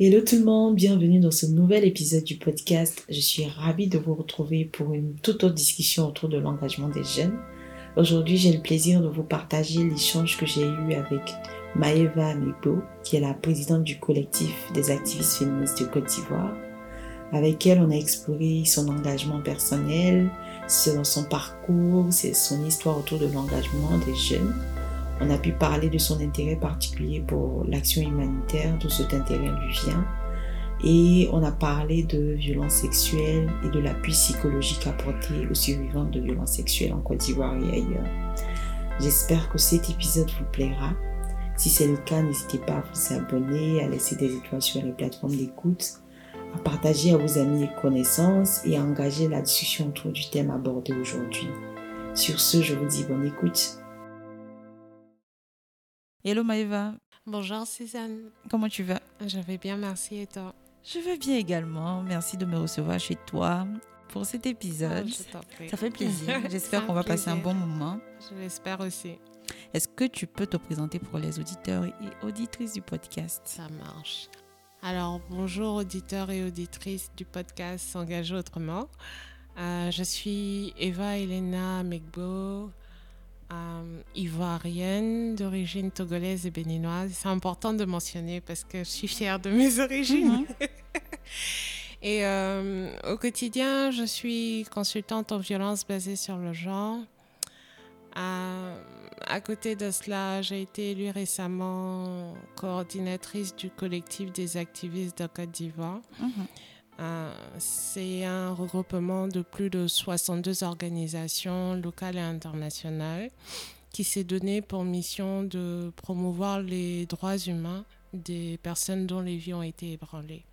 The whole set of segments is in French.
Hello tout le monde, bienvenue dans ce nouvel épisode du podcast. Je suis ravie de vous retrouver pour une toute autre discussion autour de l'engagement des jeunes. Aujourd'hui, j'ai le plaisir de vous partager l'échange que j'ai eu avec Maëva Amibo, qui est la présidente du collectif des activistes féministes de Côte d'Ivoire. Avec elle, on a exploré son engagement personnel, son parcours, son histoire autour de l'engagement des jeunes. On a pu parler de son intérêt particulier pour l'action humanitaire, d'où cet intérêt lui vient. Et on a parlé de violences sexuelles et de l'appui psychologique apporté aux survivants de violences sexuelles en Côte d'Ivoire et ailleurs. J'espère que cet épisode vous plaira. Si c'est le cas, n'hésitez pas à vous abonner, à laisser des étoiles sur les plateformes d'écoute, à partager à vos amis et connaissances et à engager la discussion autour du thème abordé aujourd'hui. Sur ce, je vous dis bonne écoute. Hello Maëva. Bonjour Suzanne. Comment tu vas? Je vais bien, merci et toi? Je vais bien également. Merci de me recevoir chez toi pour cet épisode. Ah, Ça fait plaisir. J'espère qu'on va passer un bon moment. Je l'espère aussi. Est-ce que tu peux te présenter pour les auditeurs et auditrices du podcast? Ça marche. Alors, bonjour auditeurs et auditrices du podcast S'engager autrement. Euh, je suis Eva Elena Megbo, euh, ivoirienne d'origine togolaise et béninoise. C'est important de mentionner parce que je suis fière de mes origines. Mhm. et euh, au quotidien, je suis consultante en violence basée sur le genre. Euh, à côté de cela, j'ai été élue récemment coordinatrice du collectif des activistes de Côte d'Ivoire. Mhm. Euh, c'est un regroupement de plus de 62 organisations locales et internationales qui s'est donné pour mission de promouvoir les droits humains des personnes dont les vies ont été ébranlées.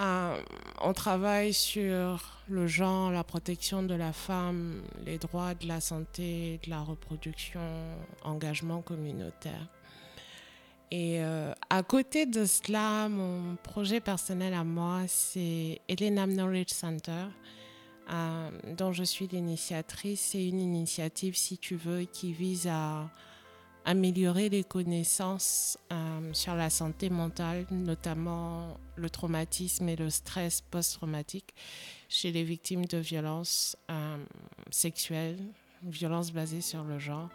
Euh, on travaille sur le genre, la protection de la femme, les droits de la santé, de la reproduction, engagement communautaire. Et euh, à côté de cela, mon projet personnel à moi, c'est Elenam Knowledge Center, euh, dont je suis l'initiatrice. C'est une initiative, si tu veux, qui vise à améliorer les connaissances euh, sur la santé mentale, notamment le traumatisme et le stress post-traumatique chez les victimes de violences sexuelles, violences basées sur le genre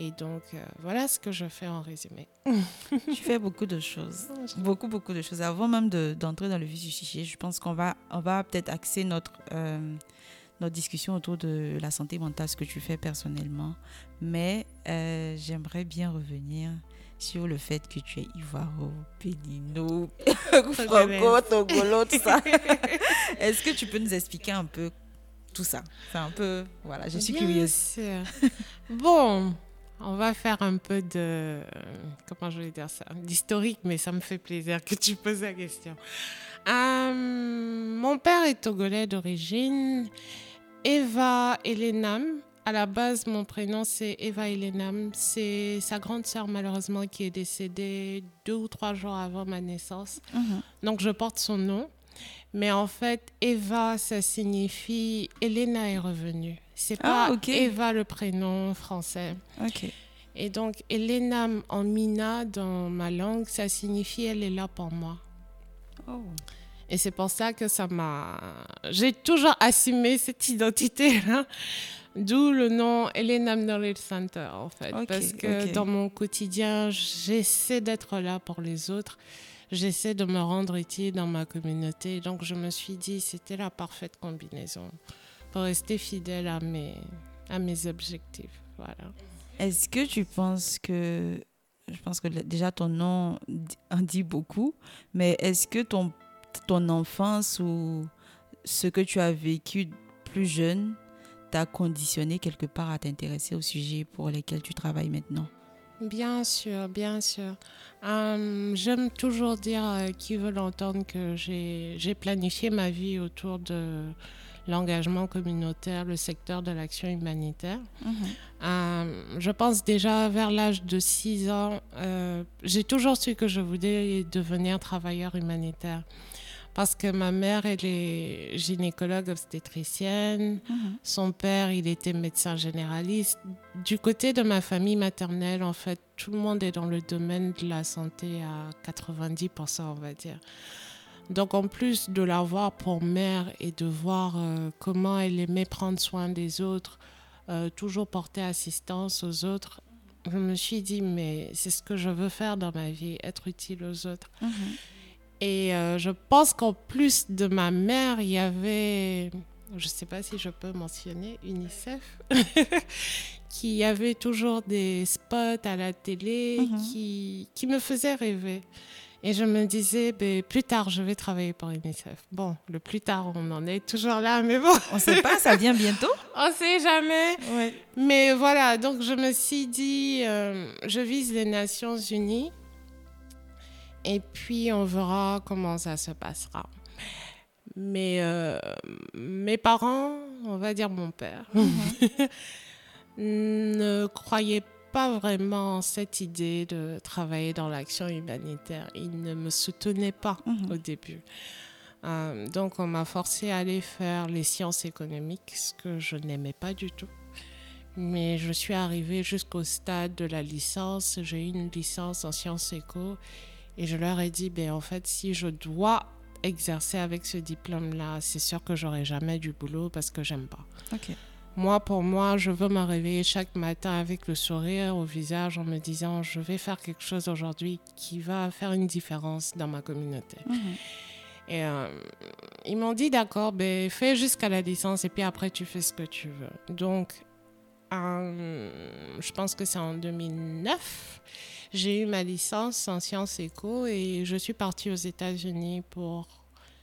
et donc, euh, voilà ce que je fais en résumé. tu fais beaucoup de choses. Beaucoup, beaucoup de choses. Avant même d'entrer dans le vif du sujet, je pense qu'on va, on va peut-être axer notre, euh, notre discussion autour de la santé mentale, ce que tu fais personnellement. Mais euh, j'aimerais bien revenir sur le fait que tu es Ivoiro, Pénino, Franco, Togolo, tout ça. Est-ce que tu peux nous expliquer un peu tout ça? C'est un peu... Voilà, je suis curieuse. Bon, on va faire un peu de. Comment je vais dire ça D'historique, mais ça me fait plaisir que tu poses la question. Euh, mon père est togolais d'origine. Eva Elenam. À la base, mon prénom, c'est Eva Elenam. C'est sa grande sœur, malheureusement, qui est décédée deux ou trois jours avant ma naissance. Mhm. Donc, je porte son nom. Mais en fait, Eva, ça signifie Elena est revenue. C'est ah, pas Eva le prénom français. Ok. Et donc, Elena en mina dans ma langue, ça signifie elle est là pour moi. Oh. Et c'est pour ça que ça m'a. J'ai toujours assumé cette identité-là. D'où le nom Elena Knowledge Center, en fait. Parce que dans mon quotidien, j'essaie d'être là pour les autres j'essaie de me rendre utile dans ma communauté. Donc je me suis dit, c'était la parfaite combinaison pour rester fidèle à mes, à mes objectifs. Voilà. Est-ce que tu penses que, je pense que déjà ton nom en dit beaucoup, mais est-ce que ton, ton enfance ou ce que tu as vécu plus jeune t'a conditionné quelque part à t'intéresser aux sujets pour lesquels tu travailles maintenant? Bien sûr, bien sûr. Euh, j'aime toujours dire à qui veut l'entendre que j'ai planifié ma vie autour de l'engagement communautaire, le secteur de l'action humanitaire. Mhm. Euh, je pense déjà vers l'âge de 6 ans, euh, j'ai toujours su que je voulais devenir travailleur humanitaire parce que ma mère, elle est gynécologue obstétricienne. Mhm. Son père, il était médecin généraliste. Du côté de ma famille maternelle, en fait, tout le monde est dans le domaine de la santé à 90%, on va dire. Donc, en plus de la voir pour mère et de voir euh, comment elle aimait prendre soin des autres, euh, toujours porter assistance aux autres, je me suis dit, mais c'est ce que je veux faire dans ma vie, être utile aux autres. Mhm. Et euh, je pense qu'en plus de ma mère, il y avait, je ne sais pas si je peux mentionner, UNICEF, qui avait toujours des spots à la télé Mhm. qui, qui me faisaient rêver. Et je me disais, ben, plus tard, je vais travailler pour UNICEF. Bon, le plus tard, on en est toujours là, mais bon, On sait pas, ça vient bientôt. on sait jamais. Ouais. Mais voilà, donc je me suis dit, euh, je vise les Nations Unies et puis on verra comment ça se passera. Mais euh, mes parents, on va dire mon père, ne croyaient pas vraiment en cette idée de travailler dans l'action humanitaire. Ils ne me soutenaient pas Mhm. au début. Euh, donc on m'a forcé à aller faire les sciences économiques, ce que je n'aimais pas du tout. Mais je suis arrivée jusqu'au stade de la licence. J'ai eu une licence en sciences éco et je leur ai dit, ben, en fait, si je dois exercer avec ce diplôme-là, c'est sûr que j'aurai jamais du boulot parce que j'aime pas. Moi, pour moi, je veux me réveiller chaque matin avec le sourire au visage en me disant, je vais faire quelque chose aujourd'hui qui va faire une différence dans ma communauté. Mhm. Et euh, ils m'ont dit d'accord, ben, fais jusqu'à la licence et puis après tu fais ce que tu veux. Donc, euh, je pense que c'est en 2009, j'ai eu ma licence en sciences éco et je suis partie aux États-Unis pour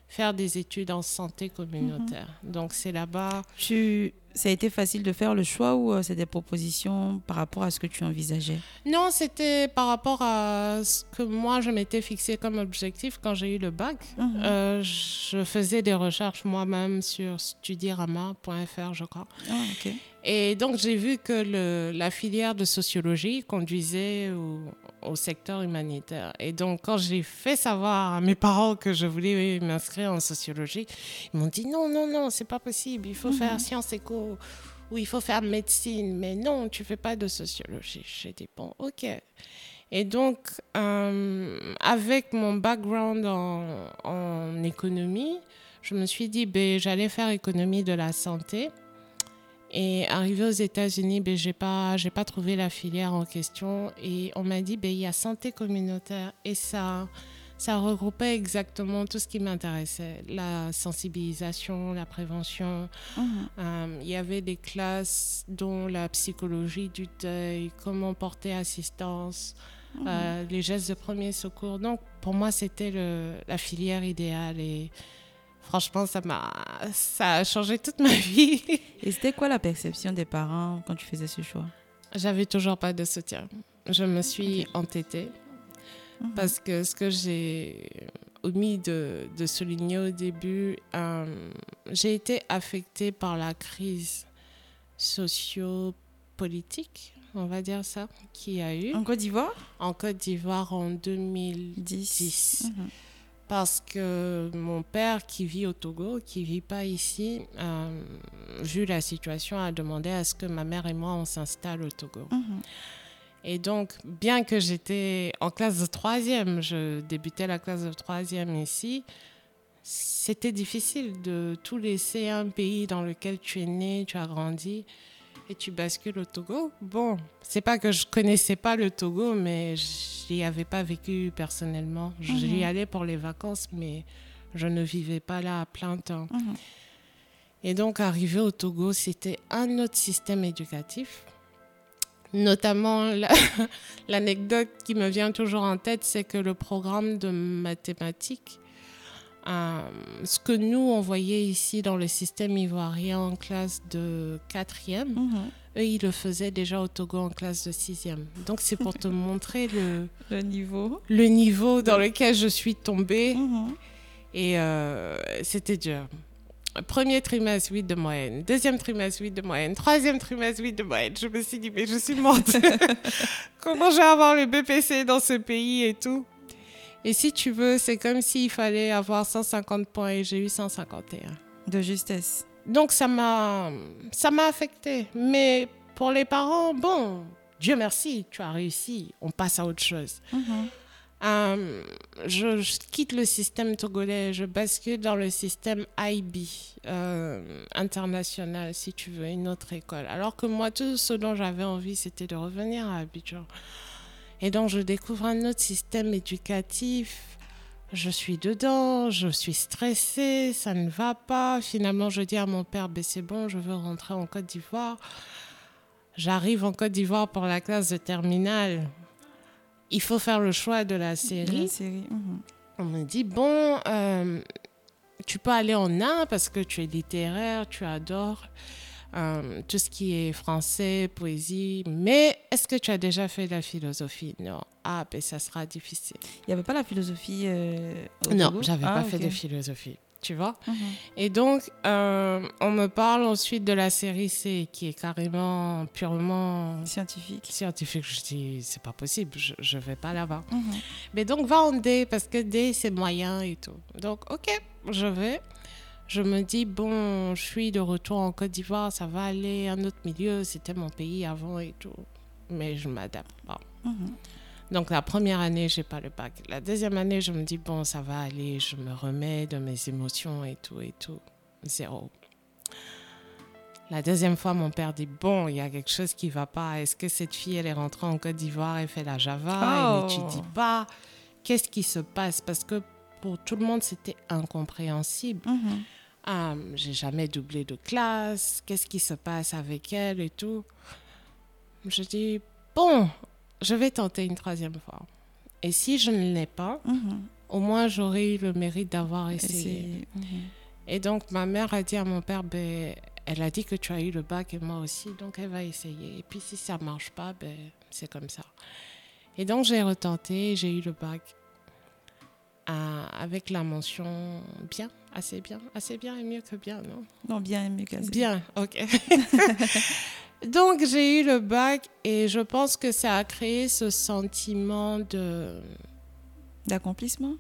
faire des études en santé communautaire. Donc, c'est là-bas. Tu, ça a été facile de faire le choix ou euh, c'est des propositions par rapport à ce que tu envisageais? Non, c'était par rapport à ce que moi je m'étais fixé comme objectif quand j'ai eu le bac. Mhm. Euh, je faisais des recherches moi-même sur studierama.fr, je crois. Ah, ok. Et donc, j'ai vu que le- la filière de sociologie conduisait au, au secteur humanitaire. Et donc, quand j'ai fait savoir à mes parents que je voulais m'inscrire en sociologie, ils m'ont dit non, non, non, c'est pas possible. Il faut Mhm. faire sciences éco ou il faut faire médecine. Mais non, tu fais pas de sociologie. J'ai dit bon, ok. Et donc, euh, avec mon background en, en économie, je me suis dit, ben, j'allais faire économie de la santé. Et arrivé aux États-Unis, ben, j'ai pas, j'ai pas trouvé la filière en question. Et on m'a dit, ben, il y a santé communautaire. Et ça, ça regroupait exactement tout ce qui m'intéressait. La sensibilisation, la prévention. Mhm. Euh, il y avait des classes dont la psychologie du deuil, comment porter assistance, Mhm. euh, les gestes de premier secours. Donc, pour moi, c'était le- la filière idéale. Et franchement, ça m'a, ça a changé toute ma vie. Et c'était quoi la perception des parents quand tu faisais ce choix? J'avais toujours pas de soutien. Je me suis entêtée Mhm. parce que ce que j'ai omis de, de souligner au début, euh, j'ai été affectée par la crise socio-politique, on va dire ça, qu'il y a eu En Côte d'Ivoire? en Côte d'Ivoire en 2010. 10. Parce que mon père qui vit au Togo, qui vit pas ici, euh, vu la situation, a demandé à ce que ma mère et moi on s'installe au Togo. Mhm. Et donc, bien que j'étais en classe de troisième, je débutais la classe de troisième ici, c'était difficile de tout laisser un pays dans lequel tu es né, tu as grandi et tu bascules au Togo. Bon, c'est pas que je connaissais pas le Togo, mais j'y avais pas vécu personnellement. J'y Mhm. allais pour les vacances, mais je ne vivais pas là à plein temps. Mhm. Et donc, arrivé au Togo, c'était un autre système éducatif. Notamment, la- l'anecdote qui me vient toujours en tête, c'est que le programme de mathématiques, euh, ce que nous, on voyait ici dans le système ivoirien en classe de quatrième, Mhm. eux, ils le faisaient déjà au Togo en classe de sixième. Donc, c'est pour te montrer le, Le niveau. le niveau dans lequel je suis tombée. Mhm. Et euh, c'était dur. Premier trimestre, 8 de moyenne. Deuxième trimestre, 8 de moyenne. Troisième trimestre, 8 de moyenne. Je me suis dit, mais je suis morte. Comment je vais avoir le BPC dans ce pays et tout? Et si tu veux, c'est comme s'il fallait avoir 150 points et j'ai eu 151. De justesse. Donc ça m'a ça m'a affecté. Mais pour les parents, bon, Dieu merci, tu as réussi. On passe à autre chose. Mhm. Euh, je, je quitte le système togolais, je bascule dans le système IB euh, international, si tu veux, une autre école. Alors que moi, tout ce dont j'avais envie, c'était de revenir à Abidjan. Et donc, je découvre un autre système éducatif. Je suis dedans, je suis stressée, ça ne va pas. Finalement, je dis à mon père, ben, c'est bon, je veux rentrer en Côte d'Ivoire. J'arrive en Côte d'Ivoire pour la classe de terminale. Il faut faire le choix de la série. La série. mhm. On me dit, bon, euh, tu peux aller en art parce que tu es littéraire, tu adores euh, tout ce qui est français, poésie, mais est-ce que tu as déjà fait de la philosophie? Non. Ah, ben ça sera difficile. Il n'y avait pas la philosophie euh, au non, j'avais Ah, pas fait de philosophie, tu vois? Mhm. Et donc, euh, on me parle ensuite de la série C, qui est carrément, purement Scientifique. scientifique. Je dis, c'est pas possible, je, je vais pas là-bas. Mhm. Mais donc, va en D, parce que D, c'est moyen et tout. Donc, ok, je vais. Je me dis, bon, je suis de retour en Côte d'Ivoire, ça va aller, un autre milieu, c'était mon pays avant et tout. Mais je m'adapte pas. Mhm. Donc, la première année, j'ai pas le bac. La deuxième année, je me dis, bon, ça va aller, je me remets de mes émotions et tout et tout. Zéro. La deuxième fois, mon père dit, bon, il y a quelque chose qui va pas. Est-ce que cette fille, elle est rentrée en Côte d'Ivoire, elle fait la Java, Oh. elle n'étudie pas? Qu'est-ce qui se passe? Parce que pour tout le monde, c'était incompréhensible. Mhm. Ah, j'ai jamais doublé de classe. Qu'est-ce qui se passe avec elle et tout Je dis, bon, je vais tenter une troisième fois. Et si je ne l'ai pas, Mhm. au moins j'aurai eu le mérite d'avoir essayé. mhm. Et donc ma mère a dit à mon père, ben, elle a dit que tu as eu le bac et moi aussi, donc elle va essayer. Et puis si ça marche pas, ben, c'est comme ça. Et donc j'ai retenté, j'ai eu le bac avec la mention bien, assez bien, assez bien et mieux que bien, non? Non, bien aimé quasi. Bien, ok. Donc j'ai eu le bac et je pense que ça a créé ce sentiment de D'accomplissement?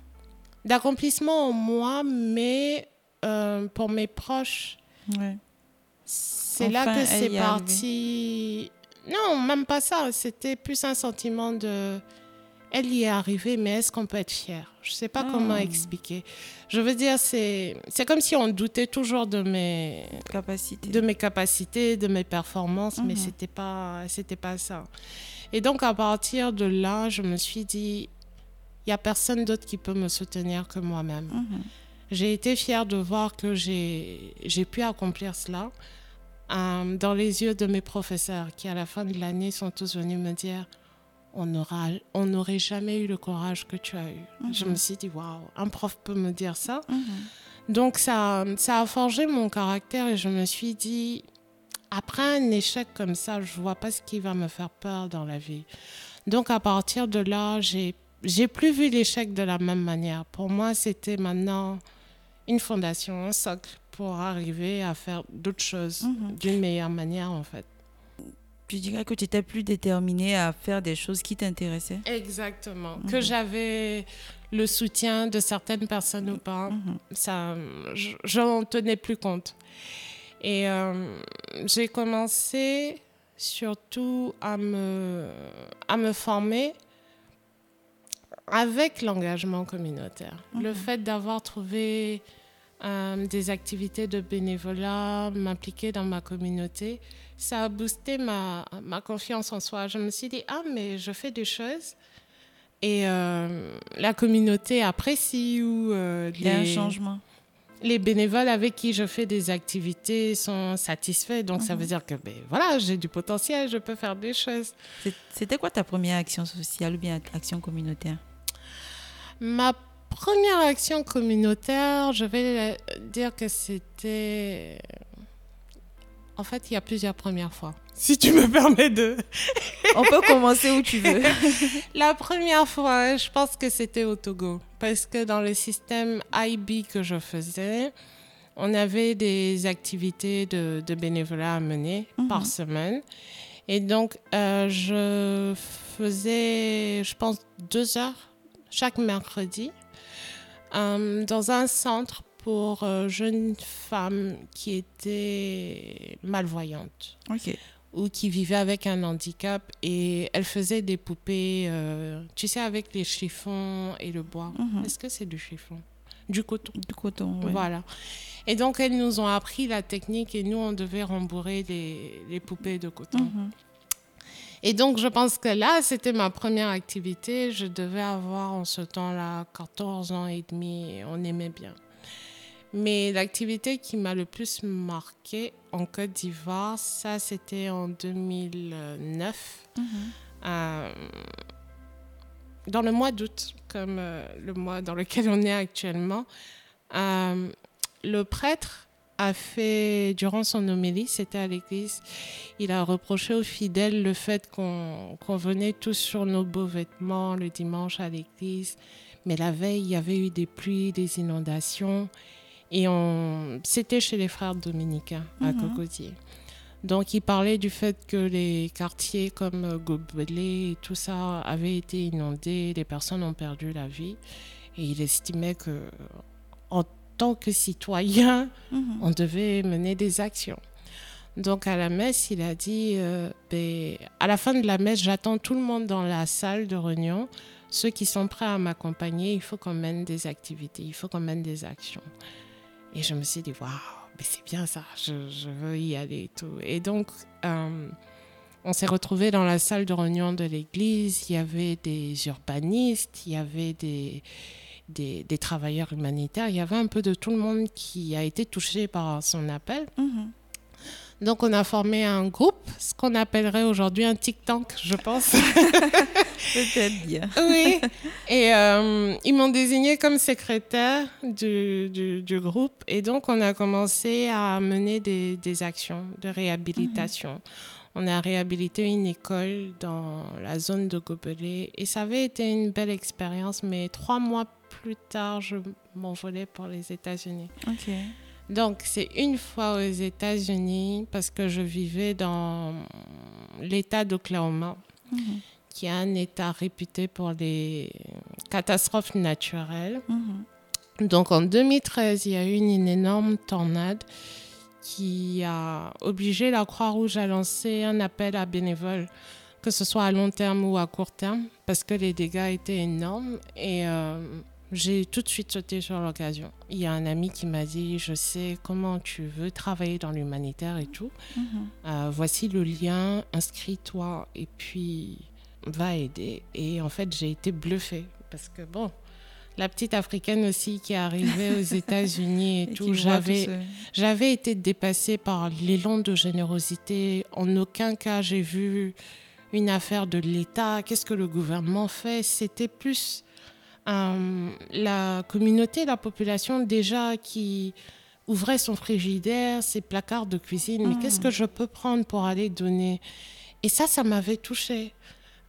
D'accomplissement en moi, mais euh, pour mes proches, Ouais. c'est là que c'est parti. Non, même pas ça. C'était plus un sentiment de. Elle y est arrivée, mais est-ce qu'on peut être fier? Je sais pas Ah. comment expliquer. Je veux dire, c'est comme si on doutait toujours de mes Capacité. de mes capacités, de mes performances, mais Mhm. c'était pas c'était pas ça. Et donc à partir de là, je me suis dit il y a personne d'autre qui peut me soutenir que moi-même. Mhm. J'ai été fière de voir que j'ai j'ai pu accomplir cela euh, dans les yeux de mes professeurs qui à la fin de l'année sont tous venus me dire on n'aura on n'aurait jamais eu le courage que tu as eu. Je Mhm. me suis dit waouh, un prof peut me dire ça. Mhm. Donc ça, ça a forgé mon caractère et je me suis dit, après un échec comme ça, je vois pas ce qui va me faire peur dans la vie. Donc à partir de là, j'ai j'ai plus vu l'échec de la même manière. Pour moi, c'était maintenant une fondation, un socle pour arriver à faire d'autres choses Mhm. d'une meilleure manière en fait. Tu dirais que tu étais plus déterminée à faire des choses qui t'intéressaient Exactement. Mhm. Que j'avais le soutien de certaines personnes ou pas. Mhm. ça, je- j'en tenais plus compte. Et euh, j'ai commencé surtout à me, à me former avec l'engagement communautaire. Le Mhm. fait d'avoir trouvé euh, des activités de bénévolat, m'impliquer dans ma communauté, ça a boosté ma, ma confiance en soi. Je me suis dit, ah, mais je fais des choses. Et euh, la communauté apprécie ou euh, Il y a un les- changement. les bénévoles avec qui je fais des activités sont satisfaits. Donc, ça Mhm. veut dire que ben, voilà, j'ai du potentiel, je peux faire des choses. C'était quoi ta première action sociale ou bien action communautaire? Ma première action communautaire, je vais la- dire que c'était... En fait, il y a plusieurs premières fois. Si tu me permets de... On peut commencer où tu veux. La première fois, je pense que c'était au Togo. Parce que dans le système IB que je faisais, on avait des activités de, de bénévolat à mener Mhm. par semaine. Et donc, euh, je faisais, je pense, deux heures chaque mercredi euh, dans un centre pour euh, jeunes femmes qui étaient malvoyantes ou qui vivaient avec un handicap et elles faisaient des poupées, euh, tu sais, avec les chiffons et le bois. Mhm. Est-ce que c'est du chiffon? Du coton. Du coton. Voilà. Et donc, elles nous ont appris la technique et nous, on devait rembourrer les, les poupées de coton. Mhm. Et donc, je pense que là, c'était ma première activité. Je devais avoir en ce temps-là 14 ans et demi. et On aimait bien. Mais l'activité qui m'a le plus marqué en Côte d'Ivoire, ça, c'était en 2009. Mhm. euh, dans le mois d'août, comme euh, le mois dans lequel on est actuellement, euh, le prêtre a fait, durant son homélie, c'était à l'église, il a reproché aux fidèles le fait qu'on venait tous sur nos beaux vêtements le dimanche à l'église, mais la veille, il y avait eu des pluies, des inondations, et on, c'était chez les frères dominicains à Mhm. Cocodier. Donc, il parlait du fait que les quartiers comme euh, Gobelé et tout ça avaient été inondés, les personnes ont perdu la vie. Et il estimait que, tant que citoyen, Mhm. on devait mener des actions. Donc, à la messe, il a dit euh, Ben, à la fin de la messe, j'attends tout le monde dans la salle de réunion. Ceux qui sont prêts à m'accompagner, il faut qu'on mène des activités, il faut qu'on mène des actions. Et je me suis dit, waouh, mais c'est bien ça, je, je veux y aller et tout. Et donc, euh, on s'est retrouvés dans la salle de réunion de l'église. Il y avait des urbanistes, il y avait des, des, des travailleurs humanitaires, il y avait un peu de tout le monde qui a été touché par son appel. Mhm. Donc, on a formé un groupe, ce qu'on appellerait aujourd'hui un tic-tank, je pense. Peut-être bien. Oui. Et euh, ils m'ont désigné comme secrétaire du, du, du groupe. Et donc, on a commencé à mener des, des actions de réhabilitation. On a réhabilité une école dans la zone de Gobelé. Et ça avait été une belle expérience. Mais trois mois plus tard, je m'envolais pour les États-Unis. Ok. Donc, c'est une fois aux États-Unis parce que je vivais dans l'État d'Oklahoma Mhm. qui est un État réputé pour les catastrophes naturelles. Mhm. Donc en 2013, il y a eu une énorme tornade qui a obligé la Croix-Rouge à lancer un appel à bénévoles, que ce soit à long terme ou à court terme, parce que les dégâts étaient énormes. Et euh, j'ai tout de suite sauté sur l'occasion. Il y a un ami qui m'a dit, je sais comment tu veux travailler dans l'humanitaire et tout. Mhm. Euh, voici le lien, inscris-toi et puis va aider. Et en fait, j'ai été bluffée parce que bon, la petite africaine aussi qui est arrivée aux États-Unis et, tout, j'avais j'avais été dépassée par l'élan de générosité. En aucun cas, j'ai vu une affaire de l'État. Qu'est-ce que le gouvernement fait? C'était plus euh, la communauté, la population déjà qui ouvrait son frigidaire, ses placards de cuisine. Mais qu'est-ce que je peux prendre pour aller donner? Et ça, ça m'avait touchée.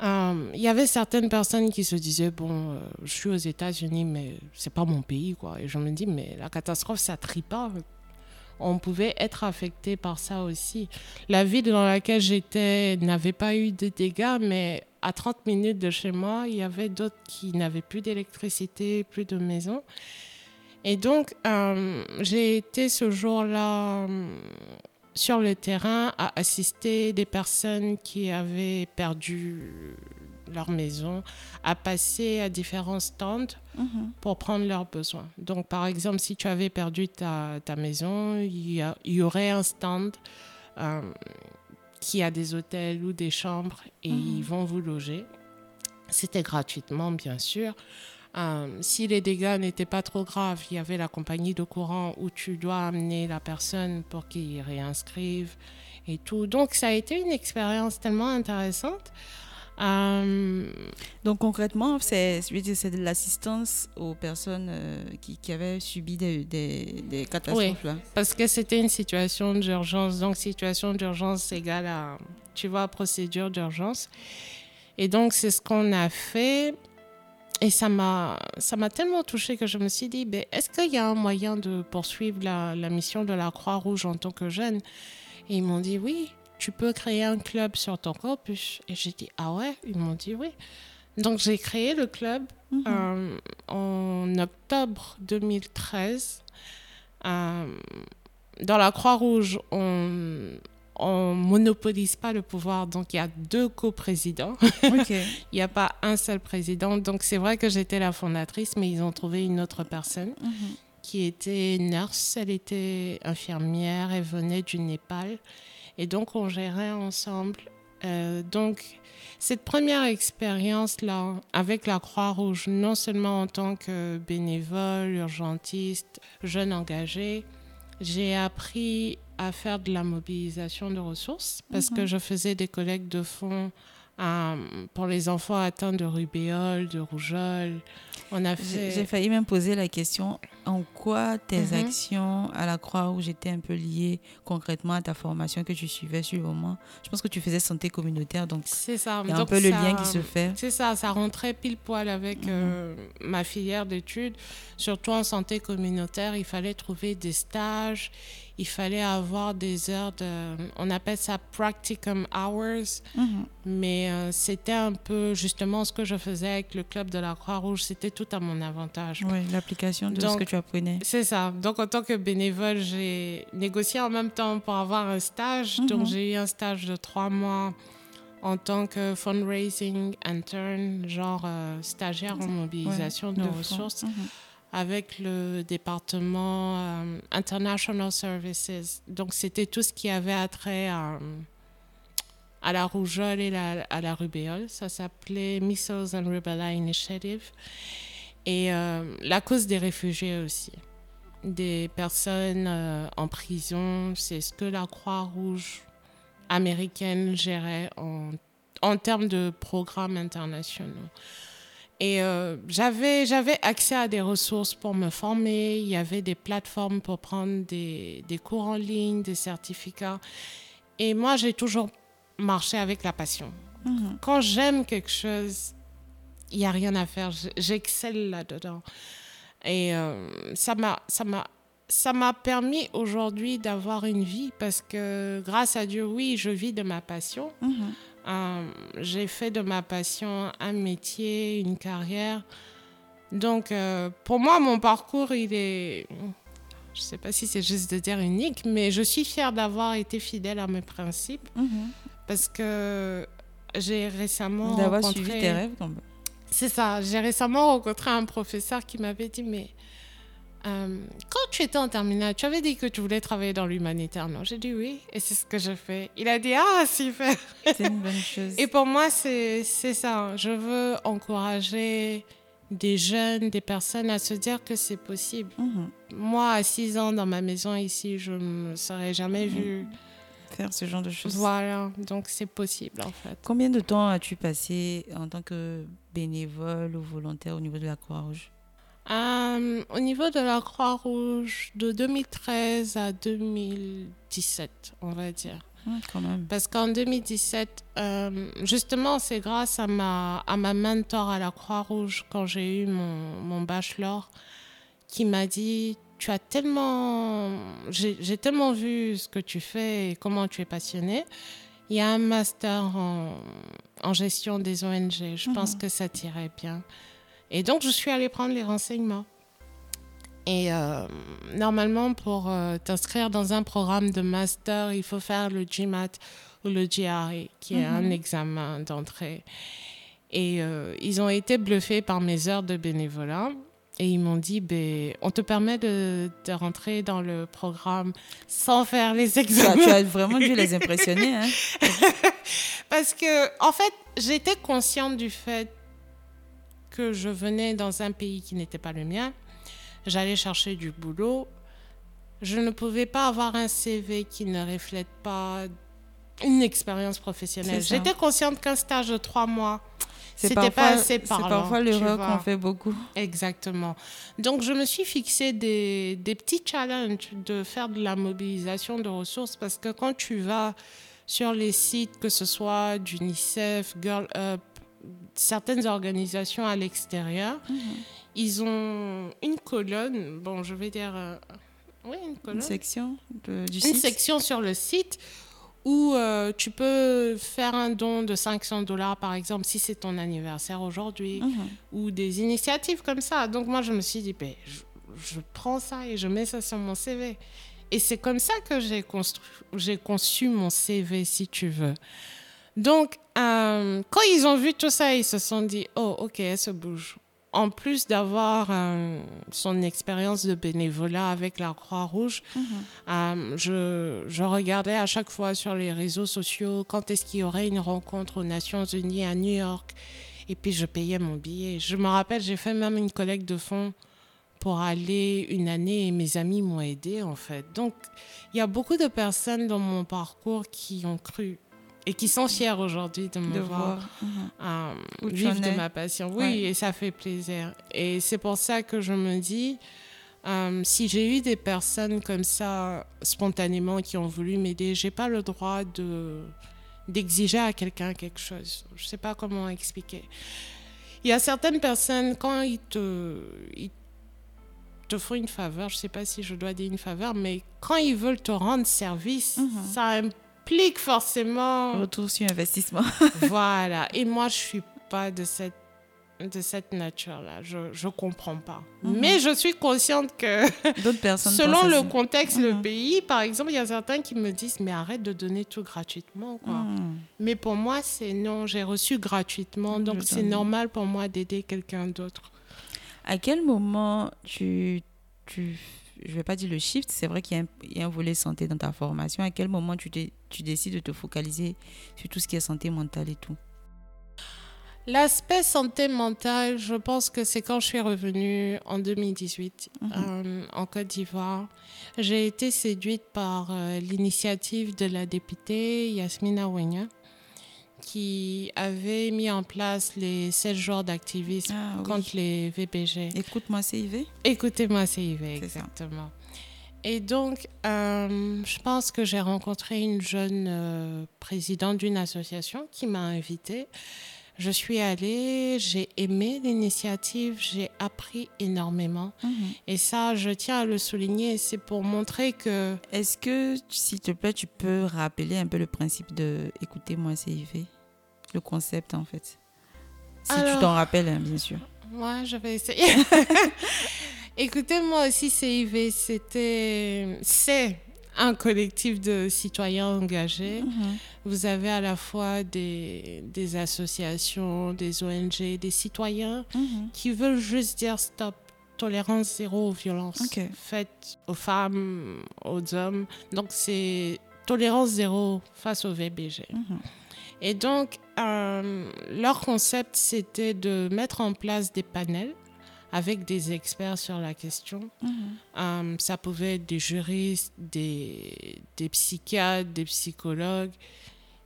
Euh, Il y avait certaines personnes qui se disaient bon, euh, je suis aux États-Unis, mais c'est pas mon pays, quoi. Et je me dis mais la catastrophe, ça trie pas. On pouvait être affecté par ça aussi. La ville dans laquelle j'étais n'avait pas eu de dégâts, mais à 30 minutes de chez moi, il y avait d'autres qui n'avaient plus d'électricité, plus de maison. Et donc, euh, j'ai été ce jour-là euh, sur le terrain à assister des personnes qui avaient perdu leur maison, à passer à différents stands Mhm. pour prendre leurs besoins. Donc, par exemple, si tu avais perdu ta, ta maison, il y, a- il y aurait un stand euh, qui a des hôtels ou des chambres et Mhm. ils vont vous loger. C'était gratuitement, bien sûr. Euh, si les dégâts n'étaient pas trop graves, il y avait la compagnie de courant où tu dois amener la personne pour qu'il réinscrive et tout. Donc, ça a été une expérience tellement intéressante. Euh, Donc concrètement, c'est de l'assistance aux personnes euh, qui, qui avaient subi des, des, des catastrophes. Là. Parce que c'était une situation d'urgence. Donc, situation d'urgence égale à, tu vois, procédure d'urgence. Et donc, c'est ce qu'on a fait. Et ça m'a, ça m'a tellement touchée que je me suis dit, ben, est-ce qu'il y a un moyen de poursuivre la, la mission de la Croix-Rouge en tant que jeune? Et ils m'ont dit, oui, tu peux créer un club sur ton campus. Et j'ai dit, ah ouais? Ils m'ont dit, oui. Donc j'ai créé le club Mhm. euh, en octobre 2013. Euh, dans la Croix-Rouge, on on monopolise pas le pouvoir, donc il y a deux coprésidents. Ok. Il n'y a pas un seul président. Donc c'est vrai que j'étais la fondatrice, mais ils ont trouvé une autre personne Mhm. qui était nurse. Elle était infirmière, elle venait du Népal. Et donc on gérait ensemble. Euh, donc cette première expérience-là avec la Croix-Rouge, non seulement en tant que bénévole, urgentiste, jeune engagé, j'ai appris à faire de la mobilisation de ressources parce que je faisais des collectes de fonds euh, pour les enfants atteints de rubéole, de rougeole. On a J'ai fait... j'ai failli même poser la question en quoi tes Mhm. actions à la Croix-Rouge étaient un peu liées concrètement à ta formation que tu suivais sur le moment. Je pense que tu faisais santé communautaire, donc C'est ça. y a un peu le lien qui se fait. C'est ça, ça rentrait pile poil avec Mhm. euh, ma filière d'études. Surtout en santé communautaire, il fallait trouver des stages, il fallait avoir des heures de... On appelle ça practicum hours, Mhm. mais euh, c'était un peu justement ce que je faisais avec le club de la Croix-Rouge, c'était tout à mon avantage. Oui, l'application de ce que tu apprenais. C'est ça. Donc, en tant que bénévole, j'ai négocié en même temps pour avoir un stage. Mhm. Donc, j'ai eu un stage de trois mois en tant que fundraising intern, genre euh, stagiaire en mobilisation de ressources, Mhm. avec le département euh, International Services. Donc, c'était tout ce qui avait attrait à, à la rougeole et la- à la rubéole. Ça s'appelait Measles and Rubella Initiative. Et euh, la cause des réfugiés aussi. Des personnes euh, en prison, c'est ce que la Croix-Rouge américaine gérait en, en termes de programmes internationaux. Et euh, j'avais, j'avais accès à des ressources pour me former. Il y avait des plateformes pour prendre des, des cours en ligne, des certificats. Et moi, j'ai toujours marché avec la passion. Mhm. Quand j'aime quelque chose, il n'y a rien à faire. J'excelle là-dedans. Et euh, ça m'a, ça m'a, ça m'a permis aujourd'hui d'avoir une vie parce que grâce à Dieu, oui, je vis de ma passion. Mhm. Euh, j'ai fait de ma passion un métier, une carrière. Donc, euh, pour moi, mon parcours, il est, je ne sais pas si c'est juste de dire unique, mais je suis fière d'avoir été fidèle à mes principes Mhm. parce que j'ai récemment D'avoir rencontré... suivi tes rêves. donc. C'est ça. J'ai récemment rencontré un professeur qui m'avait dit, mais euh, quand tu étais en terminale, tu avais dit que tu voulais travailler dans l'humanitaire, non? J'ai dit oui, et c'est ce que je fais. Il a dit, ah, super. C'est une bonne chose. Et pour moi, c'est ça. Je veux encourager des jeunes, des personnes à se dire que c'est possible. Mhm. Moi, à 6 ans, dans ma maison ici, je ne me serais jamais vue. Faire ce genre de choses. Voilà, donc c'est possible en fait. Combien de temps as-tu passé en tant que bénévole ou volontaire au niveau de la Croix-Rouge Euh, au niveau de la Croix-Rouge, de 2013 à 2017, on va dire. Mhm, Quand même. Parce qu'en 2017, euh, justement, c'est grâce à ma, à ma mentor à la Croix-Rouge, quand j'ai eu mon, mon bachelor, qui m'a dit, tu as tellement... J'ai tellement vu ce que tu fais et comment tu es passionné. Il y a un master en, en gestion des ONG. Je pense que ça t'irait bien. Et donc, je suis allée prendre les renseignements. Et euh, normalement, pour euh, t'inscrire dans un programme de master, il faut faire le GMAT ou le GRE, qui est un examen d'entrée. Et euh, ils ont été bluffés par mes heures de bénévolat. Et ils m'ont dit, ben, on te permet de, de rentrer dans le programme sans faire les Tu as, examens. tu as vraiment dû les impressionner. Hein? Parce que, en fait, j'étais consciente du fait que je venais dans un pays qui n'était pas le mien. J'allais chercher du boulot. Je ne pouvais pas avoir un CV qui ne reflète pas une expérience professionnelle. J'étais consciente qu'un stage de trois mois, C'est c'était pas parfois- assez C'est parlant. parfois l'erreur qu'on fait beaucoup. Exactement. Donc, je me suis fixé des, des petits challenges de faire de la mobilisation de ressources parce que quand tu vas sur les sites, que ce soit d'UNICEF, Girl Up, certaines organisations à l'extérieur, ils ont une colonne, bon, je vais dire, euh, oui, une colonne, Une section de- du une site. section sur le site Ou euh, tu peux faire un don de 500 dollars, par exemple, si c'est ton anniversaire aujourd'hui, Mhm. ou des initiatives comme ça. Donc moi, je me suis dit, ben, je, je prends ça et je mets ça sur mon CV. Et c'est comme ça que j'ai construit, j'ai conçu mon CV, si tu veux. Donc, euh, quand ils ont vu tout ça, ils se sont dit, oh, ok, elle se bouge. En plus d'avoir euh, son expérience de bénévolat avec la Croix-Rouge, euh, je, je regardais à chaque fois sur les réseaux sociaux quand est-ce qu'il y aurait une rencontre aux Nations Unies à New York. Et puis je payais mon billet. Je me rappelle, j'ai fait même une collecte de fonds pour aller une année et mes amis m'ont aidé en fait. Donc il y a beaucoup de personnes dans mon parcours qui ont cru et qui sont fiers aujourd'hui de me De voir voir. Euh, vivre de ma passion. Oui, Ouais. et ça fait plaisir. Et c'est pour ça que je me dis, euh, si j'ai eu des personnes comme ça spontanément qui ont voulu m'aider, j'ai pas le droit de d'exiger à quelqu'un quelque chose. Je sais pas comment expliquer. Il y a certaines personnes quand ils te ils te font une faveur, je sais pas si je dois dire une faveur, mais quand ils veulent te rendre service, Mhm. ça implique forcément Retour sur investissement. voilà. Et moi, je suis pas de cette de cette nature-là. Je je comprends pas. Mhm. Mais je suis consciente que D'autres personnes. selon le contexte, le Mhm. pays, par exemple, il y a certains qui me disent mais arrête de donner tout gratuitement quoi. Mhm. Mais pour moi, c'est non, j'ai reçu gratuitement, donc c'est normal pour moi d'aider quelqu'un d'autre. À quel moment tu, tu je vais pas dire le shift, c'est vrai qu'il y, a un- il y a un volet santé dans ta formation. À quel moment tu, dé- tu décides de te focaliser sur tout ce qui est santé mentale et tout? L'aspect santé mentale, je pense que c'est quand je suis revenue en 2018 Mhm. euh, en Côte d'Ivoire. J'ai été séduite par euh, l'initiative de la députée Yasmina Wenya qui avait mis en place les 7 jours d'activisme Ah, oui. contre les VBG. Écoute-moi, CIV. Écoutez-moi, CIV, ça. exactement. Et donc, euh, je pense que j'ai rencontré une jeune euh, présidente d'une association qui m'a invitée. Je suis allée, j'ai aimé l'initiative, j'ai appris énormément. Mhm. Et ça, je tiens à le souligner, c'est pour montrer que Est-ce que, s'il te plaît, tu peux rappeler un peu le principe de écoutez-moi, CIV Le concept, en fait. Si tu t'en rappelles, hein, bien sûr. Moi, je vais essayer. Écoutez, moi aussi, CIV, c'était, c'est un collectif de citoyens engagés. Mhm. Vous avez à la fois des, des associations, des ONG, des citoyens Mhm. qui veulent juste dire stop, tolérance zéro aux violences faites aux femmes, aux hommes. Donc, c'est tolérance zéro face au VBG. Mhm. Et donc, euh, leur concept, c'était de mettre en place des panels avec des experts sur la question. Mhm. Euh, ça pouvait être des juristes, des, des psychiatres, des psychologues.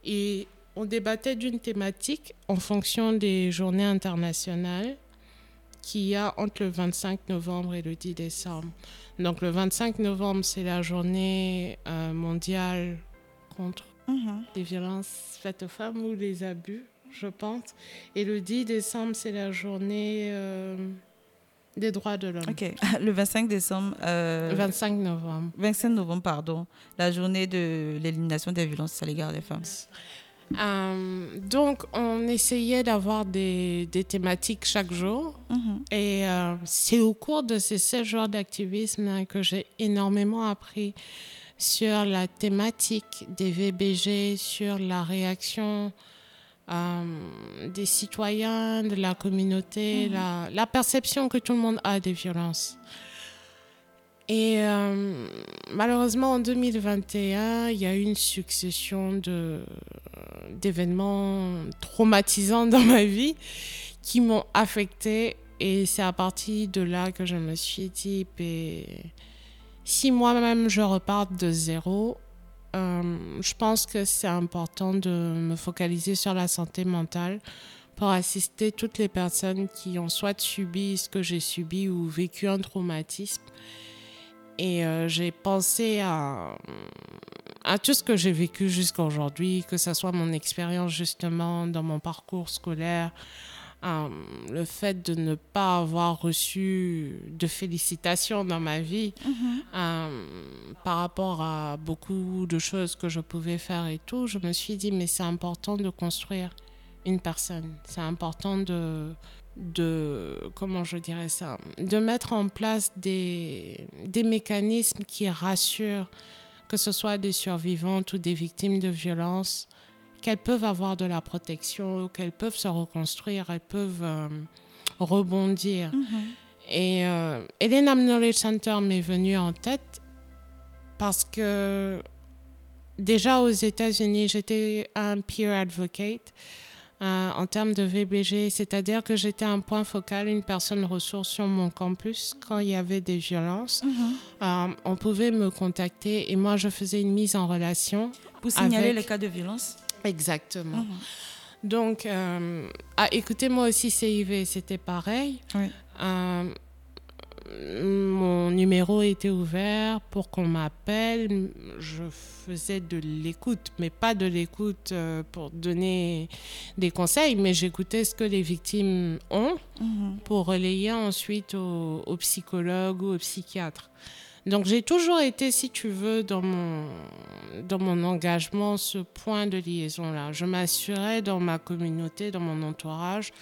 Et on débattait d'une thématique en fonction des journées internationales qu'il y a entre le 25 novembre et le 10 décembre. Donc le 25 novembre, c'est la journée euh, mondiale contre Mhm. les violences faites aux femmes ou les abus, je pense. Et le 10 décembre, c'est la journée euh, des droits de l'homme. Ok. Le 25 décembre. euh, 25 novembre. 25 novembre, pardon, la journée de l'élimination des violences à l'égard des femmes. Euh, donc, on essayait d'avoir des, des thématiques chaque jour. Mhm. Et euh, c'est au cours de ces 16 jours d'activisme hein, que j'ai énormément appris sur la thématique des VBG, sur la réaction euh, des citoyens, de la communauté, Mhm. la, la perception que tout le monde a des violences. Et euh, malheureusement, en 2021, il y a eu une succession de, d'événements traumatisants dans ma vie qui m'ont affectée. Et c'est à partir de là que je me suis dit, ben, si moi-même je reparte de zéro, euh, je pense que c'est important de me focaliser sur la santé mentale pour assister toutes les personnes qui ont soit subi ce que j'ai subi ou vécu un traumatisme. Et euh, j'ai pensé à, à tout ce que j'ai vécu jusqu'à aujourd'hui, que ce soit mon expérience justement dans mon parcours scolaire, euh, le fait de ne pas avoir reçu de félicitations dans ma vie Mhm. euh, par rapport à beaucoup de choses que je pouvais faire et tout, je me suis dit, mais c'est important de construire une personne. C'est important de, de, comment je dirais ça, de mettre en place des, des mécanismes qui rassurent, que ce soit des survivantes ou des victimes de violences, qu'elles peuvent avoir de la protection, qu'elles peuvent se reconstruire, elles peuvent euh, rebondir. Mhm. Et euh, Elena Knowledge Center m'est venue en tête parce que déjà aux États-Unis, j'étais un peer advocate euh, en termes de VBG, c'est-à-dire que j'étais un point focal, une personne ressource sur mon campus quand il y avait des violences. Mhm. Euh, on pouvait me contacter et moi je faisais une mise en relation. Pour signaler Avec- les cas de violence? Exactement. Mhm. Donc, euh, ah, écoutez, moi aussi, CIV, c'était pareil. Oui. Euh, mon numéro était ouvert pour qu'on m'appelle. Je faisais de l'écoute, mais pas de l'écoute euh, pour donner des conseils, mais j'écoutais ce que les victimes ont Mhm. pour relayer ensuite au, au psychologue ou au psychiatre. Donc j'ai toujours été, si tu veux, dans mon, dans mon engagement, ce point de liaison-là. Je m'assurais dans ma communauté, dans mon entourage,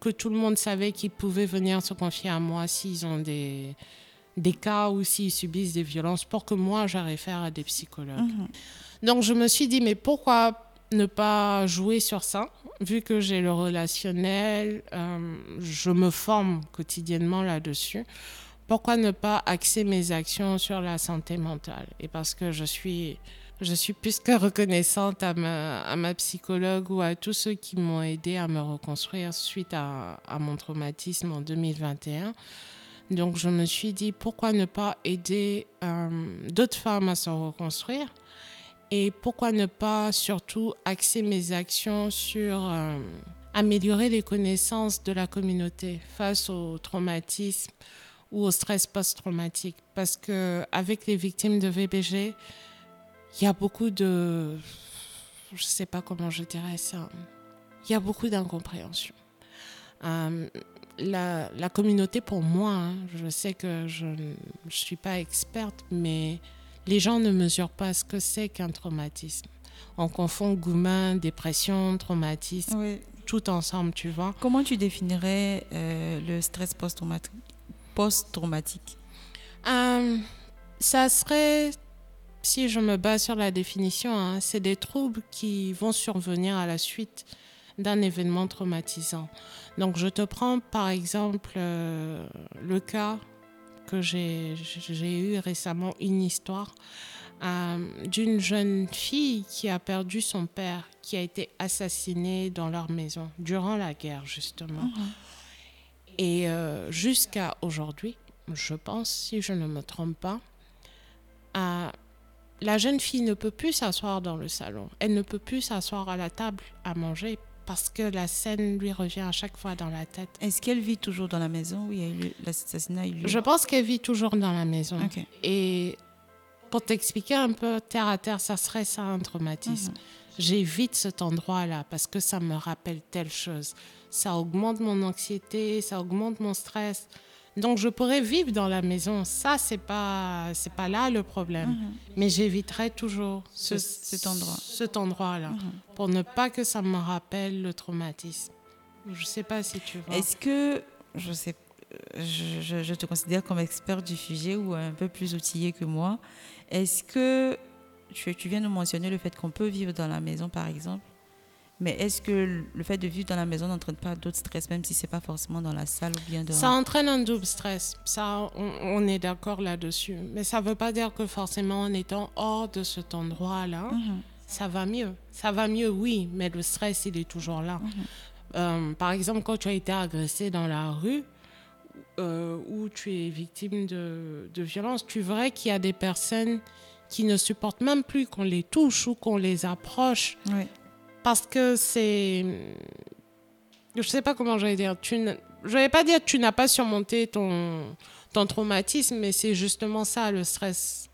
que tout le monde savait qu'ils pouvaient venir se confier à moi s'ils ont des, des cas ou s'ils subissent des violences pour que moi, j'arrive faire à des psychologues. Mhm. Donc je me suis dit, mais pourquoi ne pas jouer sur ça? Vu que j'ai le relationnel, euh, je me forme quotidiennement là-dessus. Pourquoi ne pas axer mes actions sur la santé mentale? Et parce que je suis, je suis plus que reconnaissante à ma, psychologue ou à tous ceux qui m'ont aidé à me reconstruire suite à, à mon traumatisme en 2021. Donc je me suis dit, pourquoi ne pas aider euh, d'autres femmes à se reconstruire? Et pourquoi ne pas surtout axer mes actions sur euh, améliorer les connaissances de la communauté face au traumatisme ou au stress post-traumatique Parce que avec les victimes de VBG, il y a beaucoup de... Je ne sais pas comment je dirais ça. Il y a beaucoup d'incompréhension. Euh, la, la communauté, pour moi, hein, je sais que je ne suis pas experte, mais les gens ne mesurent pas ce que c'est qu'un traumatisme. On confond goumin, dépression, traumatisme, Oui. tout ensemble, tu vois. Comment tu définirais euh, le stress post-traumatique? Post-traumatique Euh, ça serait, si je me base sur la définition, hein, c'est des troubles qui vont survenir à la suite d'un événement traumatisant. Donc je te prends par exemple euh, le cas que j'ai eu récemment, une histoire euh, d'une jeune fille qui a perdu son père, qui a été assassiné dans leur maison durant la guerre justement. Et euh, jusqu'à aujourd'hui, je pense, si je ne me trompe pas, la jeune fille ne peut plus s'asseoir dans le salon. Elle ne peut plus s'asseoir à la table à manger parce que la scène lui revient à chaque fois dans la tête. Est-ce qu'elle vit toujours dans la maison où il y a eu l'assassinat Je pense qu'elle vit toujours dans la maison. Et pour t'expliquer un peu terre à terre, ça serait ça un traumatisme. Mhm. J'évite cet endroit-là parce que ça me rappelle telle chose. Ça augmente mon anxiété, ça augmente mon stress. Donc je pourrais vivre dans la maison. Ça, c'est pas, c'est pas là le problème. Mhm. Mais j'éviterai toujours ce, Ce- cet endroit. cet endroit-là Mhm. pour ne pas que ça me rappelle le traumatisme. Je sais pas si tu vois. Est-ce que, je sais, je, je- je te considère comme expert du sujet ou un peu plus outillé que moi. Est-ce que tu, tu viens de mentionner le fait qu'on peut vivre dans la maison, par exemple, mais est-ce que le fait de vivre dans la maison n'entraîne pas d'autres stress, même si c'est pas forcément dans la salle ou bien dehors? Ça entraîne un double stress. Ça, on, on est d'accord là-dessus. Mais ça ne veut pas dire que forcément en étant hors de cet endroit-là, Mhm. ça va mieux. Ça va mieux, oui, mais le stress, il est toujours là. Euh, par exemple, quand tu as été agressé dans la rue, euh, ou tu es victime de, de violence, tu verrais qu'il y a des personnes qui ne supportent même plus qu'on les touche ou qu'on les approche Oui. parce que c'est. Je sais pas comment j'allais dire. Tu ne- Je vais pas dire que tu n'as pas surmonté ton, ton traumatisme, mais c'est justement ça le stress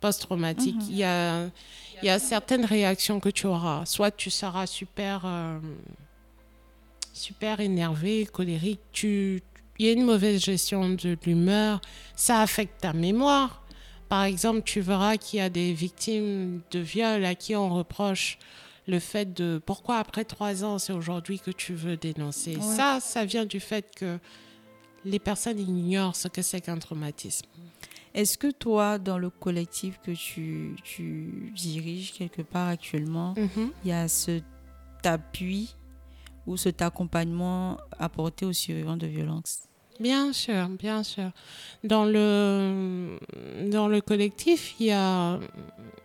post-traumatique. Mhm. Il y, a, il y a certaines réactions que tu auras. Soit tu seras super. euh, super énervé, colérique, tu, il y a une mauvaise gestion de l'humeur, ça affecte ta mémoire. Par exemple, tu verras qu'il y a des victimes de viol à qui on reproche le fait de pourquoi après trois ans, c'est aujourd'hui que tu veux dénoncer? Ça, ça vient du fait que les personnes ignorent ce que c'est qu'un traumatisme. Est-ce que toi, dans le collectif que tu, tu diriges quelque part actuellement, Mhm. il y a cet appui ou cet accompagnement apporté aux survivants de violence? Bien sûr, bien sûr. Dans le, dans le collectif, il y a,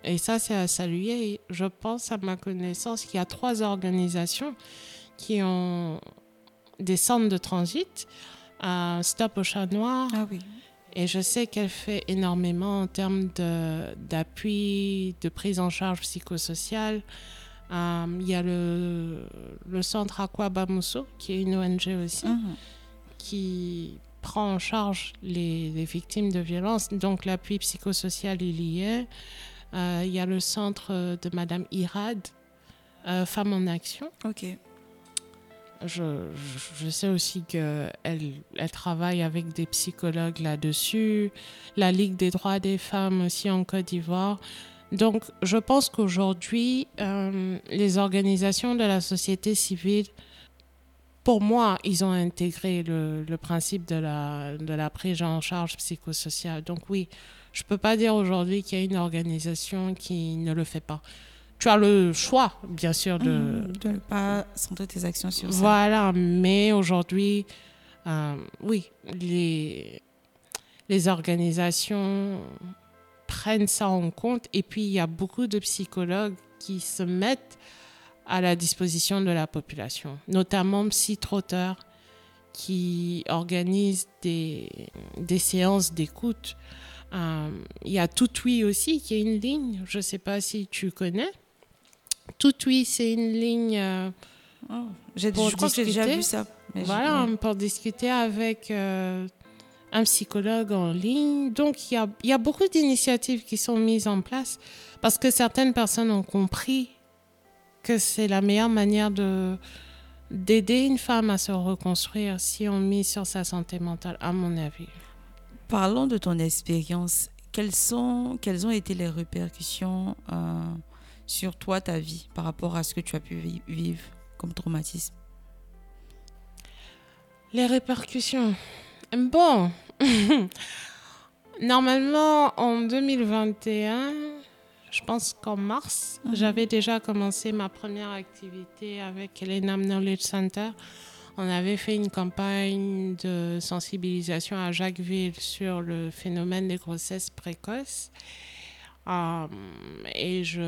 et ça c'est à saluer, je pense à ma connaissance, qu'il y a trois organisations qui ont des centres de transit. à Stop au chat noir, Ah oui. et je sais qu'elle fait énormément en termes d'appui, de, prise en charge psychosociale. Euh, Il y a le, le centre Aqua Bamuso, qui est une ONG aussi Mhm. Qui prend en charge les, les victimes de violences. Donc l'appui psychosocial, il y est. Euh, Il y a le centre de Madame Irad, euh, Femmes en Action. Ok. Je, sais aussi qu'elle elle travaille avec des psychologues là-dessus. La Ligue des droits des femmes aussi en Côte d'Ivoire. Donc je pense qu'aujourd'hui, euh, les organisations de la société civile pour moi, ils ont intégré le, le principe de la, de la prise en charge psychosociale. Donc oui, je ne peux pas dire aujourd'hui qu'il y a une organisation qui ne le fait pas. Tu as le choix, bien sûr, de... Mhm. De ne pas centrer tes actions sur ça. Voilà, mais aujourd'hui, euh, oui, les, les organisations prennent ça en compte. Et puis, il y a beaucoup de psychologues qui se mettent à la disposition de la population, notamment Psy Trotter, qui organise des, des séances d'écoute. Euh, Il y a Tout Oui aussi, qui est une ligne, je ne sais pas si tu connais. Tout Oui, c'est une ligne... euh, Oh, j'ai- Pour je crois que j'ai déjà vu ça. mais voilà, pour discuter avec euh, un psychologue en ligne. Donc, il y a, il y a beaucoup d'initiatives qui sont mises en place parce que certaines personnes ont compris que c'est la meilleure manière de d'aider une femme à se reconstruire si on mise sur sa santé mentale, à mon avis. Parlons de ton expérience. Quelles, sont, quelles ont été les répercussions euh, sur toi, ta vie, par rapport à ce que tu as pu vi- vivre comme traumatisme? Les répercussions. Bon, normalement en 2021, je pense qu'en mars, Mhm. j'avais déjà commencé ma première activité avec l'ENAM Knowledge Center. On avait fait une campagne de sensibilisation à Jacquesville sur le phénomène des grossesses précoces. Euh, et je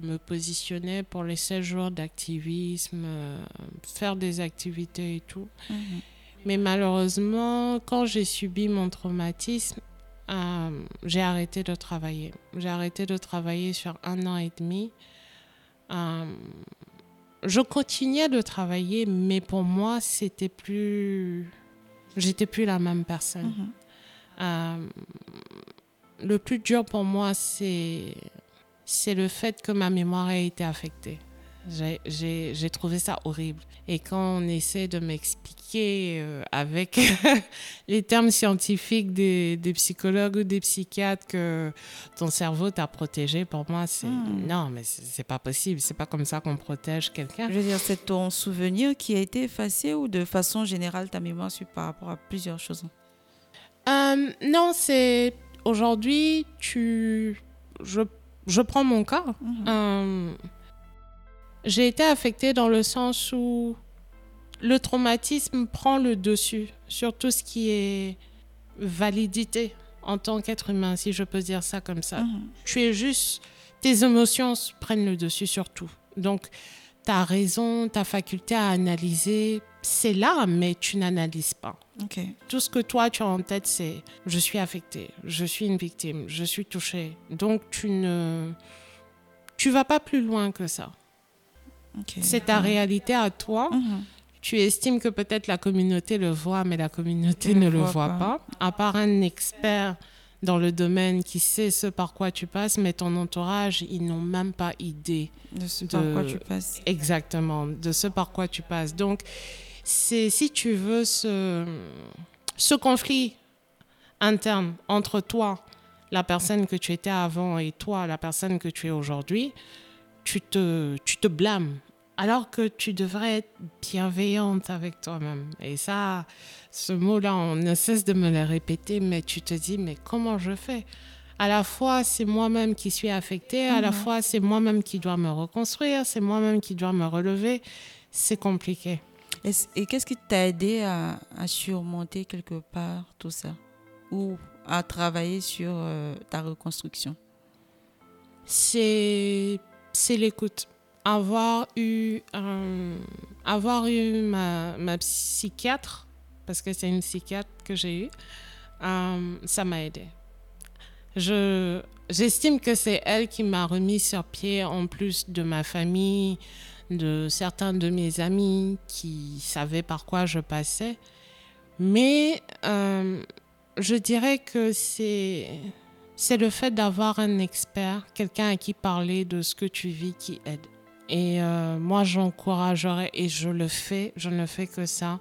me positionnais pour les 16 jours d'activisme, euh, faire des activités et tout. Mais malheureusement, quand j'ai subi mon traumatisme, euh, j'ai arrêté de travailler. J'ai arrêté de travailler sur un an et demi. Euh, je continuais de travailler, mais pour moi, c'était plus. J'étais plus la même personne. Mhm. Euh, le plus dur pour moi, c'est c'est le fait que ma mémoire a été affectée. J'ai- trouvé ça horrible. Et quand on essaie de m'expliquer euh, avec les termes scientifiques des, des psychologues ou des psychiatres que ton cerveau t'a protégé, pour moi, c'est Hmm. non, mais c'est pas possible. C'est pas comme ça qu'on protège quelqu'un. Je veux dire, c'est ton souvenir qui a été effacé ou de façon générale ta mémoire par rapport à plusieurs choses? Euh, non, c'est aujourd'hui, tu, je, je prends mon cas. Mhm. Euh, j'ai été affectée dans le sens où le traumatisme prend le dessus sur tout ce qui est validité en tant qu'être humain, si je peux dire ça comme ça. Mhm. Tu es juste, tes émotions prennent le dessus sur tout. Donc, ta raison, ta faculté à analyser, c'est là, mais tu n'analyses pas. Tout ce que toi tu as en tête, c'est je suis affectée, je suis une victime, je suis touchée. Donc tu ne tu vas pas plus loin que ça. C'est ta réalité à toi. Mhm. Tu estimes que peut-être la communauté le voit, mais la communauté ne le voit pas. À part un expert dans le domaine qui sait ce par quoi tu passes, mais ton entourage, ils n'ont même pas idée De ce de- par quoi tu passes. exactement de ce par quoi tu passes. Donc, c'est, si tu veux, ce, ce conflit interne entre toi, la personne que tu étais avant, et toi, la personne que tu es aujourd'hui, tu te, tu te blâmes. Alors que tu devrais être bienveillante avec toi-même. Et ça, ce mot-là, on ne cesse de me le répéter, mais tu te dis, mais comment je fais? À la fois c'est moi-même qui suis affectée, à la fois c'est moi-même qui dois me reconstruire, c'est moi-même qui dois me relever. C'est compliqué. Et, qu'est-ce qui t'a aidé à, surmonter quelque part tout ça? Ou à travailler sur euh, ta reconstruction? C'est l'écoute. Avoir eu, avoir eu ma, ma psychiatre, parce que c'est une psychiatre que j'ai eue, euh, ça m'a aidé je, j'estime que c'est elle qui m'a remis sur pied en plus de ma famille, de certains de mes amis qui savaient par quoi je passais. Mais euh, je dirais que c'est, c'est le fait d'avoir un expert, quelqu'un à qui parler de ce que tu vis qui aide. Et euh, moi, j'encouragerais, et je le fais, je ne fais que ça,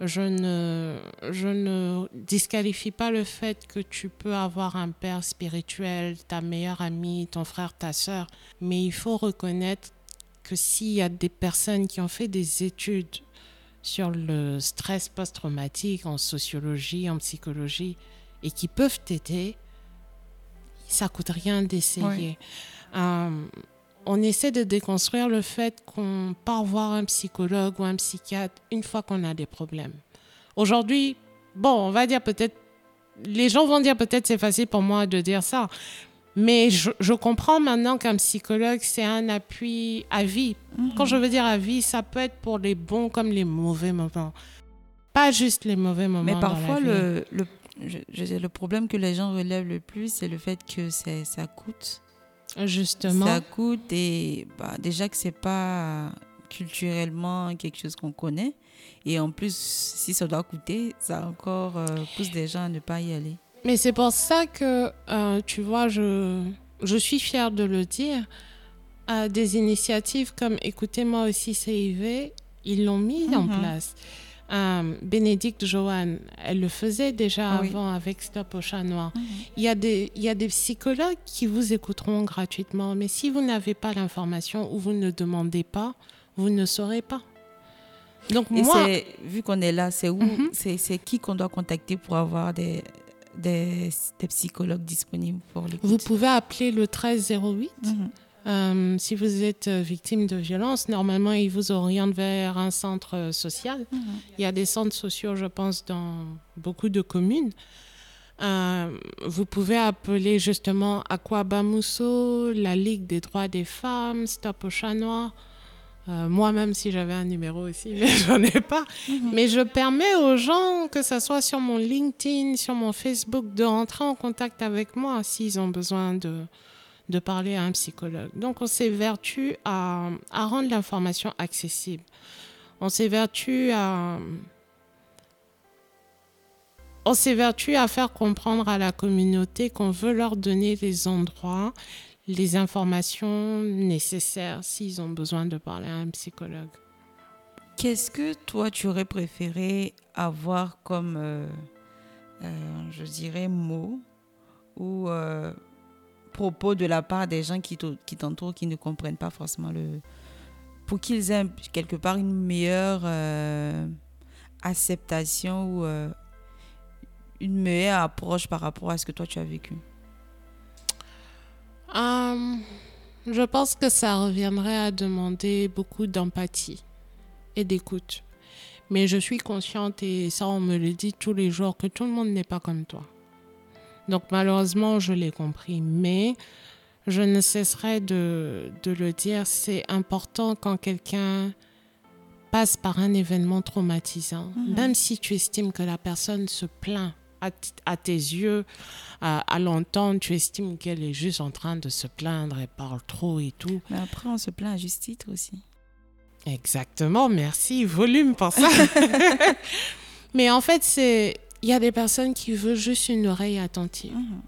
je ne, je ne disqualifie pas le fait que tu peux avoir un père spirituel, ta meilleure amie, ton frère, ta soeur, mais il faut reconnaître que s'il y a des personnes qui ont fait des études sur le stress post-traumatique en sociologie, en psychologie, et qui peuvent t'aider, ça coûte rien d'essayer. Euh, on essaie de déconstruire le fait qu'on part voir un psychologue ou un psychiatre une fois qu'on a des problèmes. Aujourd'hui, bon, on va dire peut-être, les gens vont dire peut-être c'est facile pour moi de dire ça, mais je, comprends maintenant qu'un psychologue, c'est un appui à vie. Mhm. Quand je veux dire à vie, ça peut être pour les bons comme les mauvais moments. Pas juste les mauvais moments. Mais parfois, le, le, le problème que les gens relèvent le plus, c'est le fait que ça coûte Justement. Ça coûte et bah, déjà que c'est pas culturellement quelque chose qu'on connaît. Et en plus, si ça doit coûter, ça encore euh, pousse des gens à ne pas y aller. Mais c'est pour ça que, euh, tu vois, je, je suis fière de le dire. Euh, des initiatives comme Écoutez-moi aussi CIV, ils l'ont mis en mhm. place. Euh, Bénédicte Joanne, elle le faisait déjà ah avant avec Stop au chat noir. Mhm. il, y a des, il y a des psychologues qui vous écouteront gratuitement, mais si vous n'avez pas l'information ou vous ne demandez pas, vous ne saurez pas. Donc moi, vu qu'on est là, c'est où, mhm. c'est qui qu'on doit contacter pour avoir des, des, des psychologues disponibles pour l'écoute? Vous pouvez appeler le 1308. Euh, si vous êtes euh, victime de violence, normalement, ils vous orientent vers un centre euh, social. Mhm. Il y a des centres sociaux, je pense, dans beaucoup de communes. vous pouvez appeler justement Aquabamousso, la Ligue des droits des femmes, Stop au chat noir. Moi-même, si j'avais un numéro aussi, mais j'en ai pas. Mhm. Mais je permets aux gens, que ce soit sur mon LinkedIn, sur mon Facebook, de rentrer en contact avec moi s'ils ont besoin de, de parler à un psychologue. Donc on s'évertue à, à rendre l'information accessible. On s'évertue à... On s'évertue à faire comprendre à la communauté qu'on veut leur donner les endroits, les informations nécessaires s'ils ont besoin de parler à un psychologue. Qu'est-ce que toi tu aurais préféré avoir comme, euh, euh, je dirais, mot ou euh, propos de la part des gens qui t'entourent, qui ne comprennent pas forcément le... Pour qu'ils aient quelque part une meilleure euh, acceptation ou euh, une meilleure approche par rapport à ce que toi tu as vécu? Hum, Je pense que ça reviendrait à demander beaucoup d'empathie et d'écoute. Mais je suis consciente, et ça on me le dit tous les jours, que tout le monde n'est pas comme toi. Donc malheureusement, je l'ai compris, mais je ne cesserai de, le dire, c'est important quand quelqu'un passe par un événement traumatisant, mhm. même si tu estimes que la personne se plaint à, tes yeux, à, l'entendre, tu estimes qu'elle est juste en train de se plaindre, elle parle trop et tout. Mais après, on se plaint à juste titre aussi. Exactement, merci, volume pour ça. Mais en fait, c'est il y a des personnes qui veulent juste une oreille attentive. Mhm.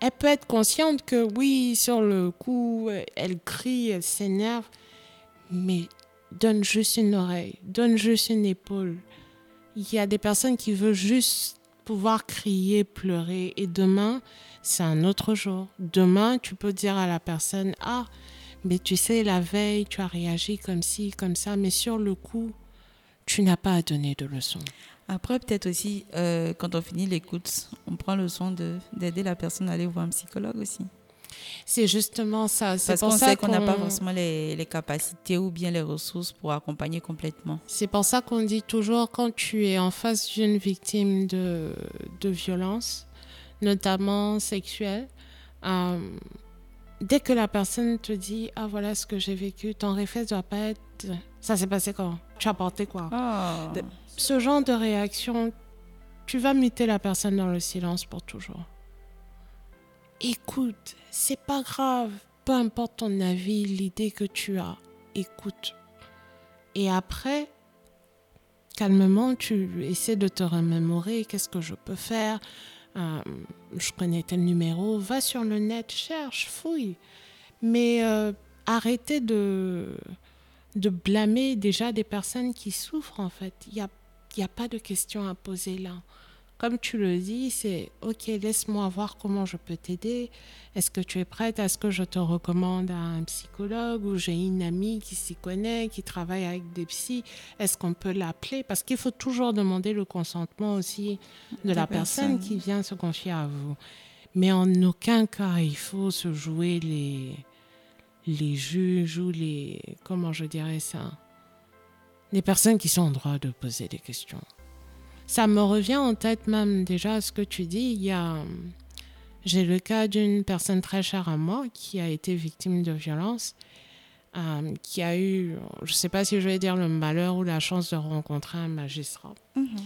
Elle peut être consciente que oui, sur le coup, elle crie, elle s'énerve, mais donne juste une oreille, donne juste une épaule. Il y a des personnes qui veulent juste pouvoir crier, pleurer. Et demain, c'est un autre jour. Demain, tu peux dire à la personne, ah, mais tu sais, la veille, tu as réagi comme ci, comme ça, mais sur le coup, tu n'as pas à donner de leçons. Après, peut-être aussi, euh, quand on finit l'écoute, on prend le soin d'aider la personne à aller voir un psychologue aussi. C'est justement ça. Parce qu'on sait qu'on n'a pas forcément les, les, capacités ou bien les ressources pour accompagner complètement. C'est pour ça qu'on dit toujours quand tu es en face d'une victime de, de violence, notamment sexuelle, euh, dès que la personne te dit Ah voilà ce que j'ai vécu, ton réflexe doit pas être Ça s'est passé quand? Tu as porté quoi? Ah. Ce genre de réaction, tu vas muter la personne dans le silence pour toujours écoute, c'est pas grave, peu importe ton avis, l'idée que tu as, écoute. Et après, calmement, tu essaies de te remémorer, qu'est-ce que je peux faire euh, Je connais tel numéro, va sur le net, cherche, fouille. Mais euh, arrêtez de, de blâmer déjà des personnes qui souffrent, en fait. Il a, y a pas de questions à poser là comme tu le dis, c'est OK, laisse-moi voir comment je peux t'aider. Est-ce que tu es prête à ce que je te recommande à un psychologue ou j'ai une amie qui s'y connaît, qui travaille avec des psys? Est-ce qu'on peut l'appeler? Parce qu'il faut toujours demander le consentement aussi de la personne. qui vient se confier à vous. Mais en aucun cas, il faut se jouer les, les juges ou les. Comment je dirais ça? Les personnes qui sont en droit de poser des questions. Ça me revient en tête même déjà ce que tu dis. Il y a, j'ai le cas d'une personne très chère à moi qui a été victime de violence, euh, qui a eu, je ne sais pas si je vais dire le malheur ou la chance de rencontrer un magistrat, mhm.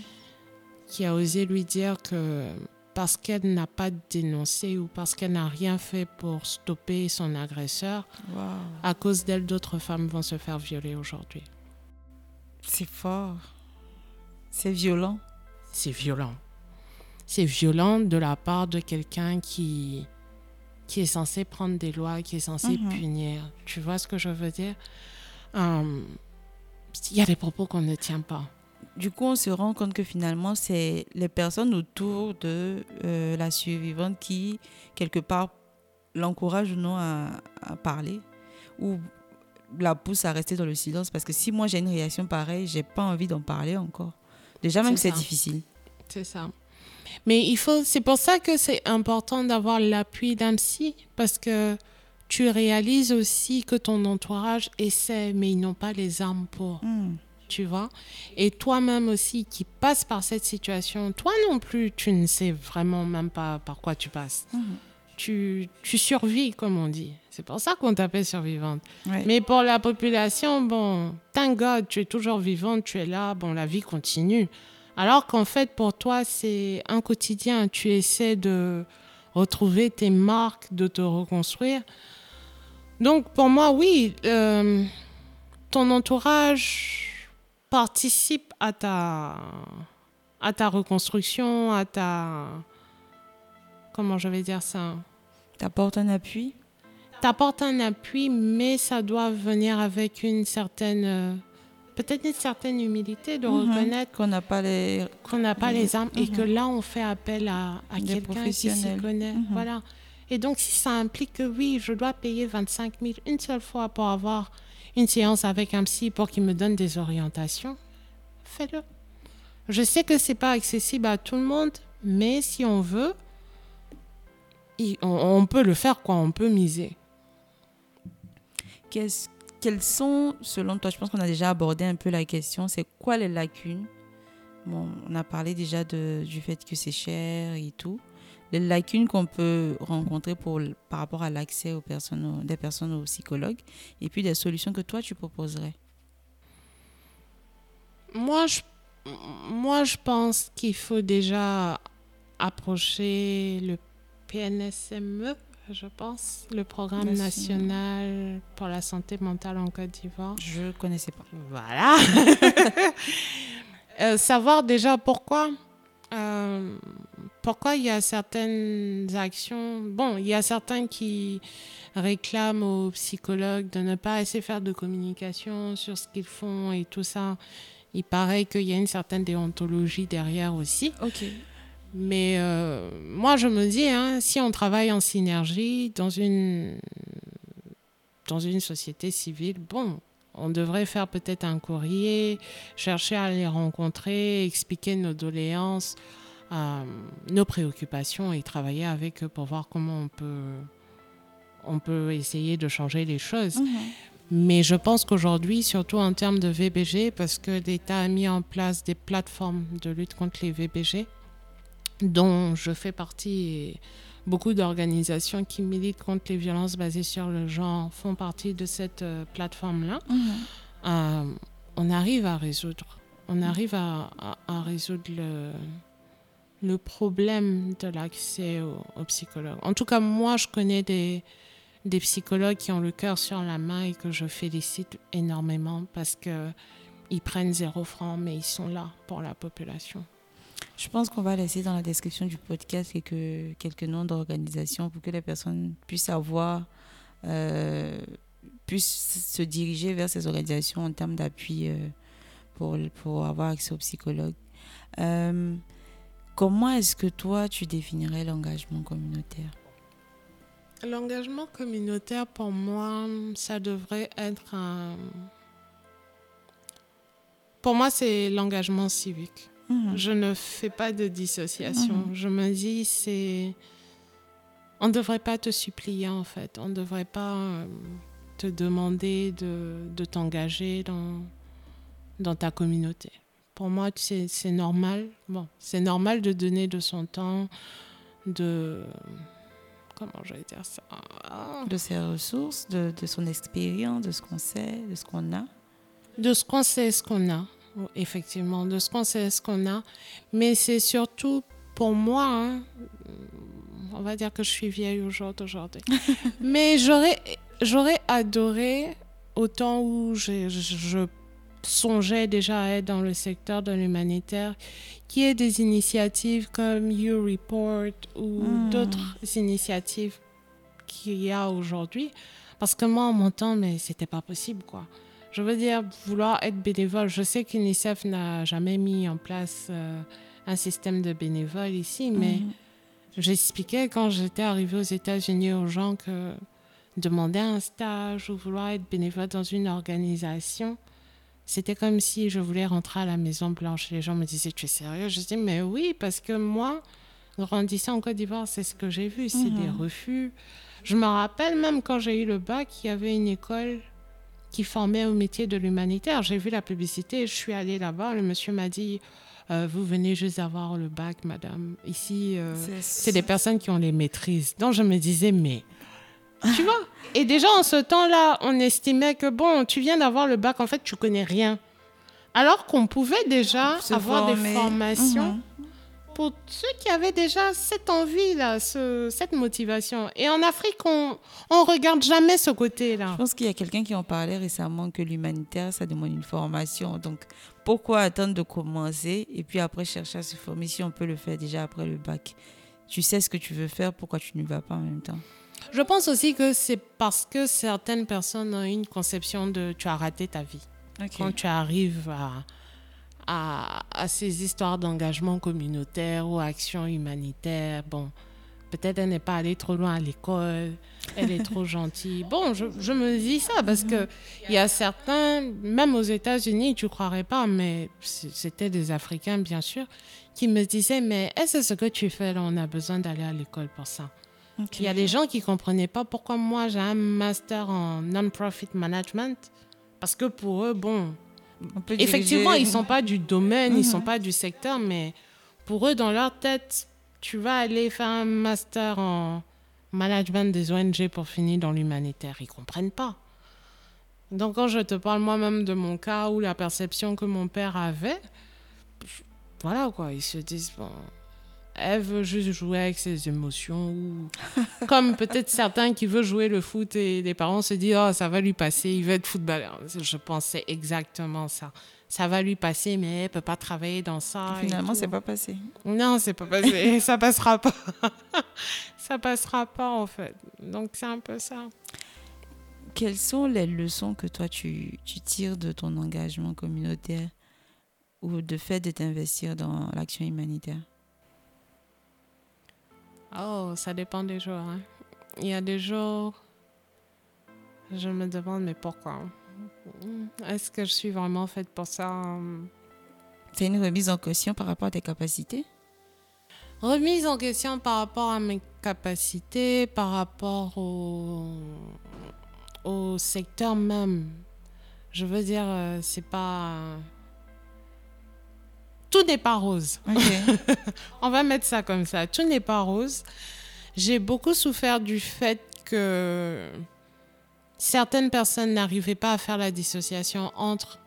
qui a osé lui dire que parce qu'elle n'a pas dénoncé ou parce qu'elle n'a rien fait pour stopper son agresseur, à cause d'elle, d'autres femmes vont se faire violer aujourd'hui. C'est fort. C'est violent c'est violent. C'est violent de la part de quelqu'un qui, qui est censé prendre des lois, qui est censé mhm. punir. Tu vois ce que je veux dire? Hum, Il y a des propos qu'on ne tient pas. Du coup, on se rend compte que finalement, c'est les personnes autour de euh, la survivante qui, quelque part, l'encouragent ou non à, à, parler ou la poussent à rester dans le silence. Parce que si moi j'ai une réaction pareille, j'ai pas envie d'en parler encore. Déjà même que c'est difficile. C'est ça. Mais il faut, c'est pour ça que c'est important d'avoir l'appui d'un psy parce que tu réalises aussi que ton entourage essaie, mais ils n'ont pas les armes pour. Hmm. Tu vois Et toi-même aussi qui passes par cette situation, toi non plus, tu ne sais vraiment même pas par quoi tu passes. Hmm. Tu, tu, survis, comme on dit. C'est pour ça qu'on t'appelle survivante. Mais pour la population, bon, thank God, tu es toujours vivante, tu es là, bon, la vie continue. Alors qu'en fait, pour toi, c'est un quotidien. Tu essaies de retrouver tes marques, de te reconstruire. Donc, pour moi, oui, euh, ton entourage participe à ta, à ta reconstruction, à ta... Comment je vais dire ça T'apportes un appui T'apportes un appui, mais ça doit venir avec une certaine euh, peut-être une certaine humilité de mhm. reconnaître qu'on n'a pas les qu'on n'a pas les armes et que mhm. là on fait appel à, à quelqu'un qui s'y connaît. Mhm. Voilà. Et donc si ça implique que oui, je dois payer 25 000 une seule fois pour avoir une séance avec un psy pour qu'il me donne des orientations, fais-le. Je sais que c'est pas accessible à tout le monde, mais si on veut, on, peut le faire quoi, on peut miser. Qu'est-ce quelles sont, selon toi, je pense qu'on a déjà abordé un peu la question, c'est quoi les lacunes? Bon, on a parlé déjà de, du fait que c'est cher et tout. Les lacunes qu'on peut rencontrer pour, par rapport à l'accès aux personnes, des personnes aux psychologues, et puis des solutions que toi, tu proposerais? Moi, je, moi, je pense qu'il faut déjà approcher le PNSME, je pense, le programme national pour la santé mentale en Côte d'Ivoire. Je ne connaissais pas. Voilà. Euh, savoir déjà pourquoi. Euh, pourquoi il y a certaines actions. Bon, il y a certains qui réclament aux psychologues de ne pas assez faire de communication sur ce qu'ils font et tout ça. Il paraît qu'il y a une certaine déontologie derrière aussi. Ok. Mais euh, moi, je me dis, hein, si on travaille en synergie dans une, dans une société civile, bon, on devrait faire peut-être un courrier, chercher à les rencontrer, expliquer nos doléances, euh, nos préoccupations et travailler avec eux pour voir comment on peut, on peut essayer de changer les choses. Mhm. Mais je pense qu'aujourd'hui, surtout en termes de VBG, parce que l'État a mis en place des plateformes de lutte contre les VBG, dont je fais partie et beaucoup d'organisations qui militent contre les violences basées sur le genre font partie de cette euh, plateforme-là, Mhm. euh, on arrive à résoudre. On arrive à, à- à résoudre le, le problème de l'accès aux, psychologues. En tout cas, moi, je connais des, des psychologues qui ont le cœur sur la main et que je félicite énormément parce que ils prennent zéro franc, mais ils sont là pour la population. Je pense qu'on va laisser dans la description du podcast quelques, noms d'organisations pour que les personnes puissent avoir, euh, puissent se diriger vers ces organisations en termes d'appui euh, pour, pour avoir accès aux psychologues. Euh, comment est-ce que toi, tu définirais l'engagement communautaire? L'engagement communautaire, pour moi, ça devrait être un... Pour moi, c'est l'engagement civique. Mhm. Je ne fais pas de dissociation. Mhm. Je me dis, c'est. On ne devrait pas te supplier, en fait. On ne devrait pas euh, te demander de, de t'engager dans, dans ta communauté. Pour moi, c'est c'est normal. Bon, c'est normal de donner de son temps, de. Comment je vais dire ça? Ah. De ses ressources, de, de son expérience, de ce qu'on sait, de ce qu'on a. De ce qu'on sait, ce qu'on a, effectivement, de ce qu'on sait, ce qu'on a. Mais c'est surtout pour moi, hein, on va dire que je suis vieille au jour d'aujourd'hui. Mais j'aurais, j'aurais adoré, au temps où je, je- je songeais déjà à être dans le secteur de l'humanitaire, qu'il y ait des initiatives comme You Report ou Hmm. d'autres initiatives qu'il y a aujourd'hui. Parce que moi, en mon temps, mais c'était pas possible, quoi. Je veux dire, vouloir être bénévole. Je sais qu'UNICEF n'a jamais mis en place euh, un système de bénévoles ici, mais Mhm. j'expliquais quand j'étais arrivée aux États-Unis aux gens que demander un stage ou vouloir être bénévole dans une organisation, c'était comme si je voulais rentrer à la Maison Blanche. Les gens me disaient, tu es sérieux Je dis, mais oui, parce que moi, grandissant en Côte d'Ivoire, c'est ce que j'ai vu, c'est Mhm. des refus. Je me rappelle même quand j'ai eu le bac, il y avait une école qui formait au métier de l'humanitaire. J'ai vu la publicité, je suis allée là-bas, le monsieur m'a dit, Euh, vous venez juste d'avoir le bac, madame. Ici, euh, c'est des personnes qui ont les maîtrises. Donc je me disais, mais tu vois Et déjà en ce temps-là, on estimait que bon, tu viens d'avoir le bac, en fait, tu connais rien. Alors qu'on pouvait déjà avoir des formations Mhm. Pour ceux qui avaient déjà cette envie-là, ce- cette motivation. Et en Afrique, on on regarde jamais ce côté-là. Je pense qu'il y a quelqu'un qui en parlait récemment que l'humanitaire, ça demande une formation. Donc, pourquoi attendre de commencer et puis après chercher à se former si on peut le faire déjà après le bac? Tu sais ce que tu veux faire, pourquoi tu n'y vas pas en même temps? Je pense aussi que c'est parce que certaines personnes ont une conception de tu as raté ta vie. Quand tu arrives à, à, à ces histoires d'engagement communautaire ou action humanitaire, bon, peut-être elle n'est pas allée trop loin à l'école, elle est trop gentille. Bon, je, je me dis ça parce que il y a certains, même aux États-Unis, tu croirais pas, mais c'était des Africains bien sûr, qui me disaient mais est-ce ce que tu fais là, on a besoin d'aller à l'école pour ça? Il y a des gens qui comprenaient pas pourquoi moi j'ai un master en non-profit management. Parce que pour eux, bon, effectivement, ils sont pas du domaine, ils sont Mhm. pas du secteur, mais pour eux, dans leur tête, tu vas aller faire un master en management des ONG pour finir dans l'humanitaire. Ils comprennent pas. Donc, quand je te parle moi-même de mon cas ou la perception que mon père avait, je- voilà quoi, ils se disent, bon, elle veut juste jouer avec ses émotions. Ou... Comme peut-être certains qui veulent jouer le foot et les parents se disent Oh, ça va lui passer, il va être footballeur. Je pensais exactement ça. Ça va lui passer, mais elle peut pas travailler dans ça. Finalement, c'est pas passé. Non, c'est pas passé. ça passera pas. ça passera pas, en fait. Donc, c'est un peu ça. Quelles sont les leçons que toi, tu, tu tires de ton engagement communautaire ou de fait de t'investir dans l'action humanitaire? Oh, ça dépend des jours. Hein. Il y a des jours, je me demande, mais pourquoi? Est-ce que je suis vraiment faite pour ça? C'est une remise en question par rapport à tes capacités? Remise en question par rapport à mes capacités, par rapport au, au secteur même. Je veux dire, euh, c'est pas tout n'est pas rose. On va mettre ça comme ça. Tout n'est pas rose. J'ai beaucoup souffert du fait que certaines personnes n'arrivaient pas à faire la dissociation entre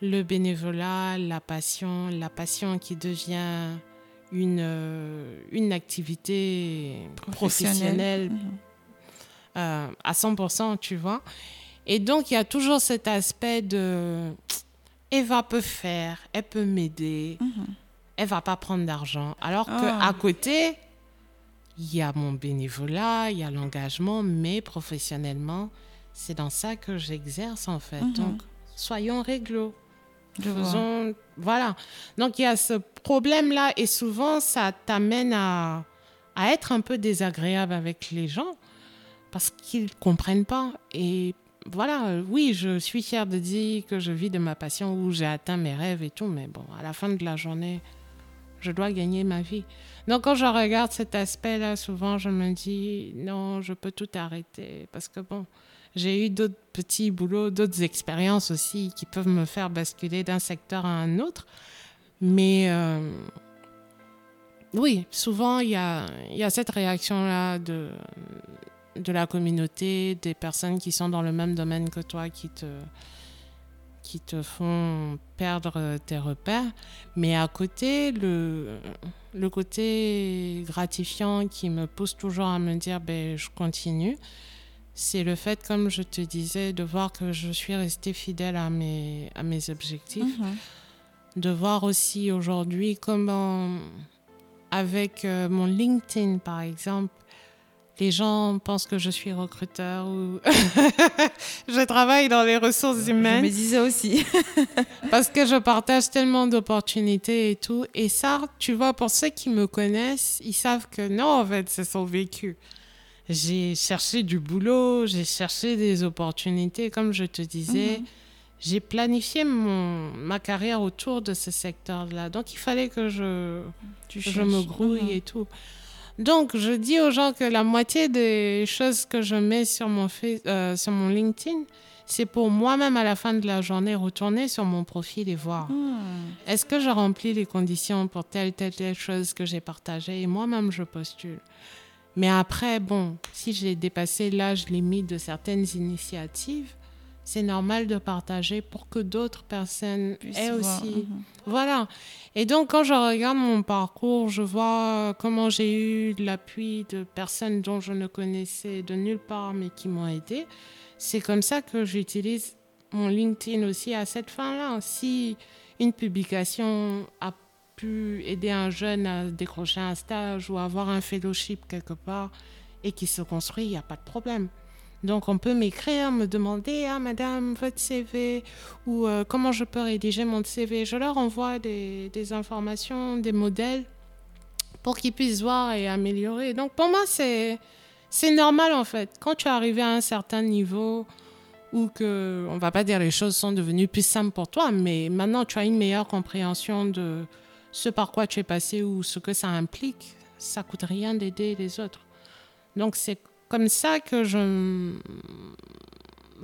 le bénévolat, la passion, la passion qui devient une, euh, une activité professionnelle, euh, à 100%, tu vois. Et donc, il y a toujours cet aspect de Eva peut faire, elle peut m'aider, mhm. elle va pas prendre d'argent. Alors que qu'à ah. côté, il y a mon bénévolat, il y a l'engagement, mais professionnellement, c'est dans ça que j'exerce en fait. Mhm. Donc, soyons réglo. Faisons, voilà. Donc, il y a ce problème-là et souvent, ça t'amène à, à être un peu désagréable avec les gens parce qu'ils ne comprennent pas. Et voilà, euh, oui, je suis fière de dire que je vis de ma passion, où j'ai atteint mes rêves et tout, mais bon, à la fin de la journée, je dois gagner ma vie. Donc quand je regarde cet aspect-là, souvent je me dis, non, je peux tout arrêter, parce que bon, j'ai eu d'autres petits boulots, d'autres expériences aussi qui peuvent me faire basculer d'un secteur à un autre. Mais euh, oui, souvent il y a, y a cette réaction-là de de la communauté, des personnes qui sont dans le même domaine que toi, qui te, qui te font perdre tes repères. Mais à côté, le, le côté gratifiant qui me pousse toujours à me dire, ben, je continue, c'est le fait, comme je te disais, de voir que je suis restée fidèle à mes, à mes objectifs. Mhm. De voir aussi aujourd'hui comment, avec euh, mon LinkedIn par exemple, les gens pensent que je suis recruteur ou je travaille dans les ressources humaines. Je me disais aussi. Parce que je partage tellement d'opportunités et tout. Et ça, tu vois, pour ceux qui me connaissent, ils savent que non, en fait, c'est son vécu. J'ai cherché du boulot, j'ai cherché des opportunités, comme je te disais. Mhm. J'ai planifié mon, ma carrière autour de ce secteur-là. Donc, il fallait que je, je me grouille mhm. et tout. Donc, je dis aux gens que la moitié des choses que je mets sur mon, euh, sur mon LinkedIn, c'est pour moi-même à la fin de la journée retourner sur mon profil et voir hmm. est-ce que je remplis les conditions pour telle, telle, telle chose que j'ai partagée? Et moi-même je postule. Mais après, bon, si j'ai dépassé l'âge limite de certaines initiatives, c'est normal de partager pour que d'autres personnes aient aussi. Mhm. Voilà. Et donc, quand je regarde mon parcours, je vois comment j'ai eu l'appui de personnes dont je ne connaissais de nulle part, mais qui m'ont aidé. C'est comme ça que j'utilise mon LinkedIn aussi à cette fin-là. Si une publication a pu aider un jeune à décrocher un stage ou avoir un fellowship quelque part et qui se construit, il n'y a pas de problème. Donc on peut m'écrire, me demander ah madame votre CV ou euh, comment je peux rédiger mon CV. Je leur envoie des, informations, des modèles pour qu'ils puissent voir et améliorer. Donc pour moi c'est c'est normal en fait. Quand tu es arrivé à un certain niveau ou que on va pas dire les choses sont devenues plus simples pour toi, mais maintenant tu as une meilleure compréhension de ce par quoi tu es passé ou ce que ça implique. Ça coûte rien d'aider les autres. Donc c'est comme ça que je,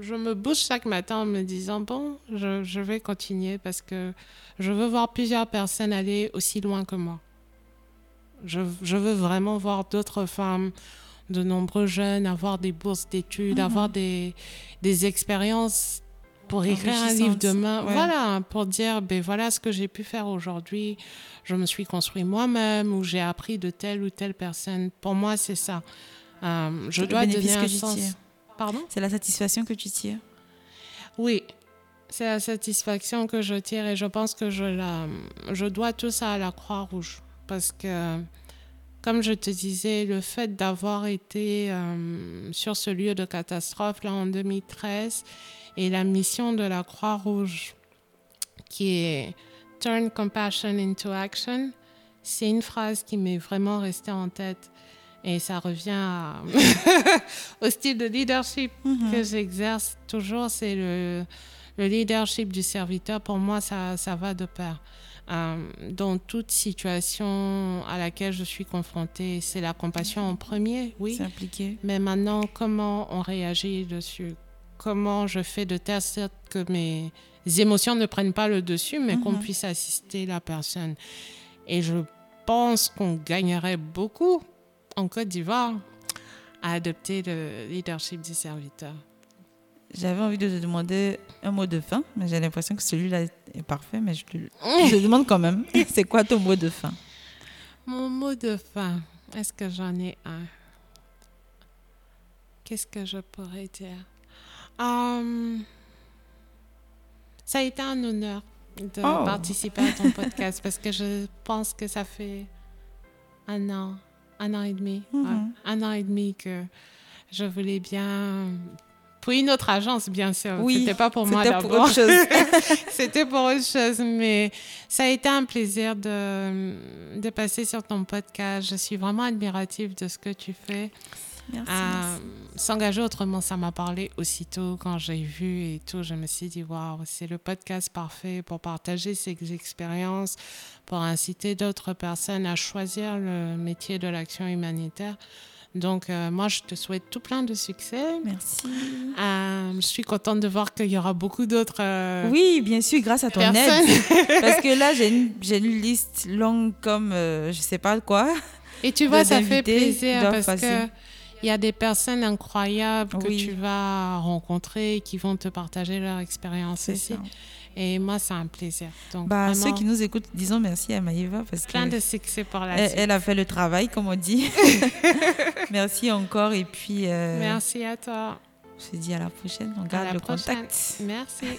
je me bouge chaque matin en me disant, bon, je, je, vais continuer parce que je veux voir plusieurs personnes aller aussi loin que moi. Je, je veux vraiment voir d'autres femmes, de nombreux jeunes avoir des bourses d'études, mhm. avoir des, des expériences pour écrire un livre demain. Voilà, pour dire, ben voilà ce que j'ai pu faire aujourd'hui. Je me suis construit moi-même ou j'ai appris de telle ou telle personne. Pour moi, c'est ça. Euh, je dois donner un sens. Pardon? C'est la satisfaction que tu tires. Oui, c'est la satisfaction que je tire et je pense que je, la, je dois tout ça à la Croix-Rouge. Parce que, comme je te disais, le fait d'avoir été euh, sur ce lieu de catastrophe là en 2013 et la mission de la Croix-Rouge qui est Turn Compassion into Action, c'est une phrase qui m'est vraiment restée en tête. Et ça revient au style de leadership mm-hmm. que j'exerce toujours, c'est le, le, leadership du serviteur. Pour moi, ça, ça va de pair. Euh, dans toute situation à laquelle je suis confrontée, c'est la compassion en premier, oui. S'impliquer. Mais maintenant, comment on réagit dessus? Comment je fais de telle sorte que mes émotions ne prennent pas le dessus, mais qu'on mm-hmm. puisse assister la personne? Et je pense qu'on gagnerait beaucoup en Côte d'Ivoire à adopter le leadership du serviteur. J'avais envie de te demander un mot de fin, mais j'ai l'impression que celui-là est parfait, mais je te, je demande quand même. C'est quoi ton mot de fin? Mon mot de fin, est-ce que j'en ai un? Qu'est-ce que je pourrais dire? Um, Ça a été un honneur de oh. participer à ton podcast parce que je pense que ça fait un an un an et demi. Mhm. un an et demi que je voulais bien. Pour une autre agence, bien sûr. Oui, c'était pas pour moi d'abord. c'était pour autre chose. Mais ça a été un plaisir de, de passer sur ton podcast. Je suis vraiment admirative de ce que tu fais. Merci. Euh, s'engager autrement, ça m'a parlé aussitôt quand j'ai vu et tout. Je me suis dit, waouh, c'est le podcast parfait pour partager ses expériences, pour inciter d'autres personnes à choisir le métier de l'action humanitaire. Donc, euh, moi, je te souhaite tout plein de succès. Merci. Euh, je suis contente de voir qu'il y aura beaucoup d'autres. oui, bien sûr, grâce à ton aide. Parce que là, j'ai une, une, liste longue comme je je sais pas quoi. Et tu vois, ça fait plaisir parce que il y a des personnes incroyables que tu vas rencontrer qui vont te partager leur expérience aussi. Et moi, c'est un plaisir. Donc, bah, Ceux qui nous écoutent, disons merci à Maïva. Parce plein de succès pour la elle, elle, a fait le travail, comme on dit. merci encore. Et puis. Euh, merci à toi. Je te dis à la prochaine. On garde le contact. Merci.